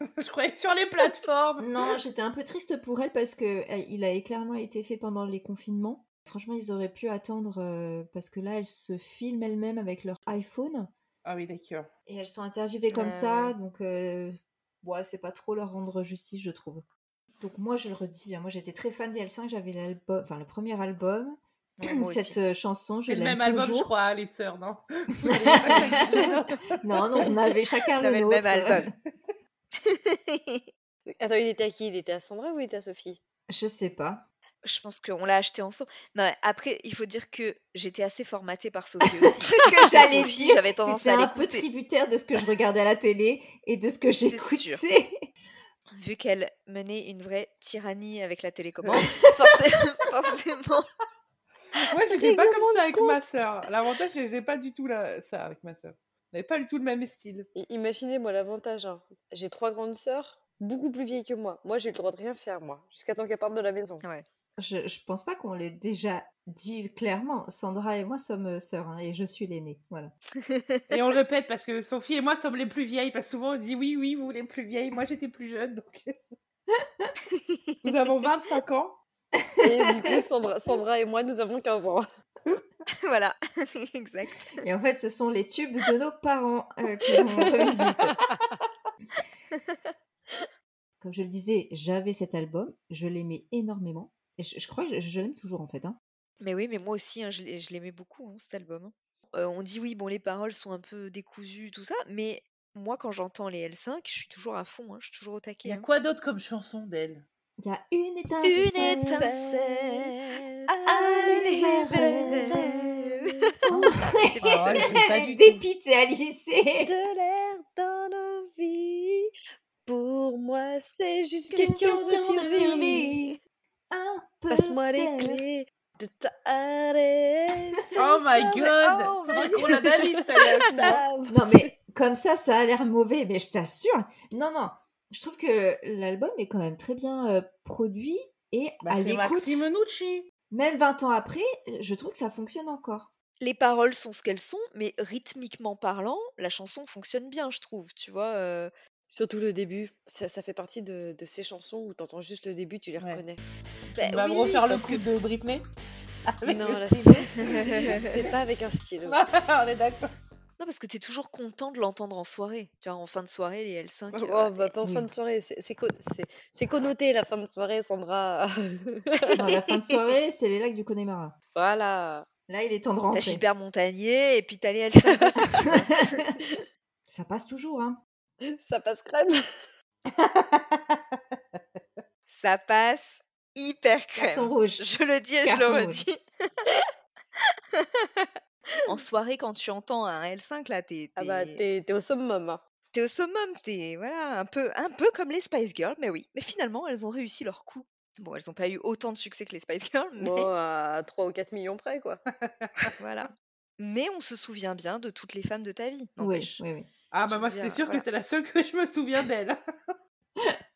B: Je croyais sur les plateformes.
A: Non, j'étais un peu triste pour elle parce que euh, il a clairement été fait pendant les confinements. Franchement, ils auraient pu attendre euh, parce que là, elles se filment elles-mêmes avec leur iPhone
B: Ah oui, d'accord.
A: et elles sont interviewées comme ça,
D: ouais.
A: donc euh, ouais, c'est pas trop leur rendre justice, je trouve. Donc moi, je le redis, hein, moi j'étais très fan des L5, j'avais l'album, enfin le premier album. Cette
D: aussi.
A: euh, chanson, je
B: C'est le
A: l'aime
B: même album, je
A: toujours.
B: crois, les sœurs, non?
A: Non, non, on avait chacun
D: On
A: le
D: avait le
A: nôtre.
D: même album.
C: Attends, il était à qui? Il était à Sandra ou il était à Sophie?
A: Je sais pas.
D: Je pense qu'on l'a acheté ensemble. Non, après, il faut dire que j'étais assez formatée par Sophie aussi.
A: C'est ce que j'allais
D: Sophie,
A: dire.
D: J'avais tendance à
A: un peu tributaire de ce que je regardais à la télé et de ce que j'écoutais.
D: Vu qu'elle menait une vraie tyrannie avec la télécommande, forcément, forcément.
B: Moi, j'étais pas comme
C: de
B: avec
C: compte.
B: ma sœur. L'avantage, c'est que j'ai pas du tout la... ça avec ma sœur. On n'avait pas du tout le même style.
C: I- Imaginez, moi, l'avantage. hein. J'ai trois grandes sœurs, beaucoup plus vieilles que moi. Moi, j'ai eu le droit de rien faire, moi, jusqu'à temps qu'elles partent de la maison.
A: Je, je pense pas qu'on l'ait déjà dit clairement. Sandra et moi sommes euh, sœurs hein, et je suis l'aînée. Voilà.
B: Et on le répète parce que Sophie et moi sommes les plus vieilles. Parce que souvent, on dit oui, oui, vous les plus vieilles. Moi, j'étais plus jeune. Donc... Nous avons 25 ans.
C: Et du coup, Sandra, Sandra et moi, nous avons 15 ans.
D: voilà, exact.
A: Et en fait, ce sont les tubes de nos parents euh, que l'on revisite. Comme je le disais, j'avais cet album, je l'aimais énormément. Et je, je crois que je, je l'aime toujours en fait. hein.
D: Mais oui, mais moi aussi, hein, je l'ai- je l'aimais beaucoup, hein, cet album. Euh, on dit oui, bon, les paroles sont un peu décousues, tout ça, mais moi, quand j'entends les L5, je suis toujours à fond, hein, je suis toujours au
B: Il
D: taquet.
B: y a
D: hein.
B: quoi d'autre comme chanson d'elle?
A: Il y a une
D: Une
A: étincelle.
D: étincelle,
A: allez vers
B: tout.
A: dépitée, Alice.
C: De l'air dans nos vies, pour moi, c'est juste
A: une
C: question de
A: question de
C: survie.
A: survie. Un peu
C: Passe-moi les
A: d'air.
C: clés de ta adresse.
B: Oh my god
C: Oh.
A: Non, mais comme ça, ça a l'air mauvais, mais je t'assure. Non, non. Je trouve que l'album est quand même très bien euh, produit et
B: Bah,
A: à
B: c'est
A: l'écoute, même 20 ans après, je trouve que ça fonctionne encore.
D: Les paroles sont ce qu'elles sont, mais rythmiquement parlant, la chanson fonctionne bien, je trouve, tu vois. euh,
C: Surtout le début, ça, ça fait partie de, de ces chansons où t'entends juste le début, tu les
B: Ouais.
C: reconnais.
D: bah
B: On va
D: oui,
B: me
D: oui,
B: refaire le coup
D: que
B: de Britney? Avec
C: Non, là, c'est c'est pas avec un stylo.
B: On est d'accord.
D: Non, parce que t'es toujours content de l'entendre en soirée. Tu vois, en fin de soirée, les L5.
C: Oh,
D: euh,
C: bah, pas en fin de soirée, c'est c'est co- c'est- c'est connoté la fin de soirée, Sandra.
A: La fin de soirée, c'est les lacs du Connemara.
C: voilà.
A: Là, il est temps de
D: T'as
A: rentrer.
D: Gilbert Montagnier et puis t'as les L5 aussi.
A: ça passe toujours, hein.
C: Ça passe crème.
D: Ça passe hyper
A: Carton
D: crème.
A: rouge.
D: Je le dis et je le
A: rouge.
D: redis. En soirée, quand tu entends un L5, là, t'es
C: Ah bah,
D: t'es-
C: au summum. hein.
D: t'es au summum. T'es voilà, un peu, un peu comme les Spice Girls, mais oui. Mais finalement, elles ont réussi leur coup. Bon, elles n'ont pas eu autant de succès que les Spice Girls, mais
C: Bon, à 3 ou 4 millions près, quoi.
D: voilà. Mais on se souvient bien de toutes les femmes de ta vie,
A: Oui, oui, oui.
B: Ah bah moi, c'était sûr
D: voilà.
B: que c'est la seule que je me souviens d'elle.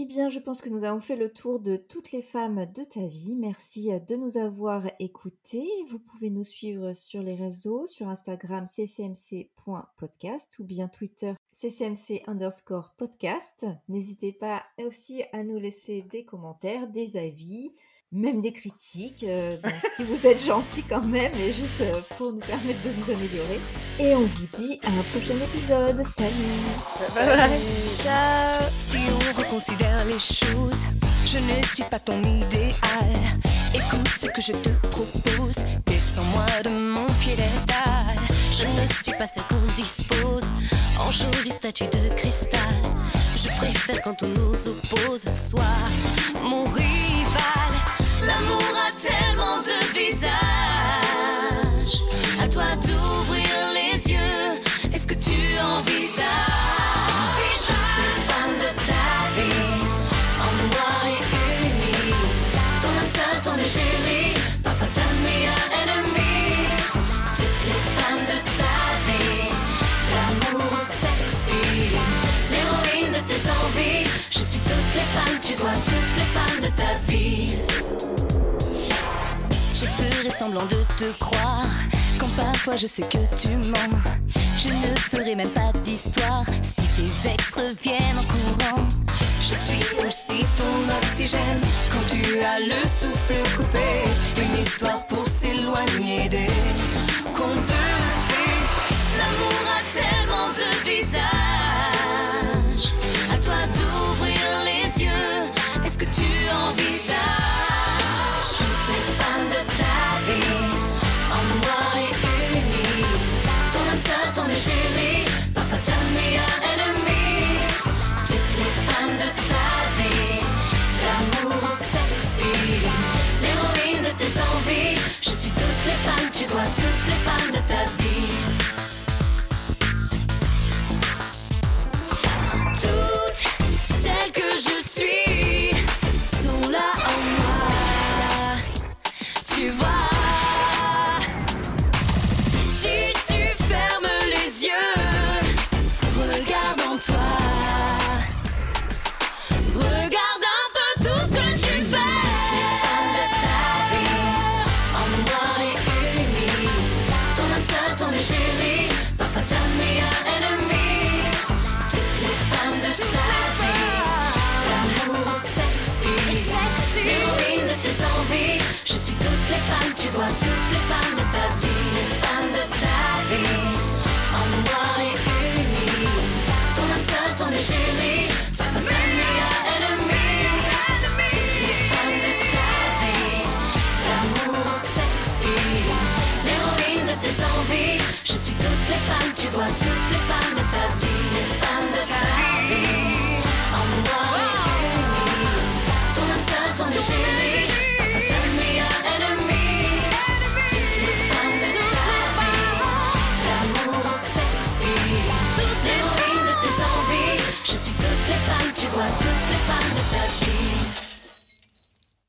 A: Eh bien, je pense que nous avons fait le tour de toutes les femmes de ta vie. Merci euh, de nous avoir écoutés. Vous pouvez nous suivre sur les réseaux, sur Instagram ccmc.podcast ou bien Twitter ccmc underscore podcast. N'hésitez pas aussi à nous laisser des commentaires, des avis, même des critiques. euh, bon, si vous êtes gentils quand même, et juste euh, pour nous permettre de nous améliorer. Et on vous dit à un prochain épisode. Salut
B: Bye bye.
D: Ciao
E: Si on reconsidère les choses, je ne suis pas ton idéal. Écoute ce que je te propose, descends-moi de mon piédestal. Je ne suis pas celle qu'on dispose en jolie statue de cristal. Je préfère quand on nous oppose, soit mon rival. L'amour a tellement de visages. À toi d'ouvrir de te croire quand par parfois je sais que tu mens. Je ne ferai même pas d'histoire si tes ex reviennent en courant. Je suis aussi ton oxygène quand tu as le souffle coupé. Une histoire pour s'éloigner des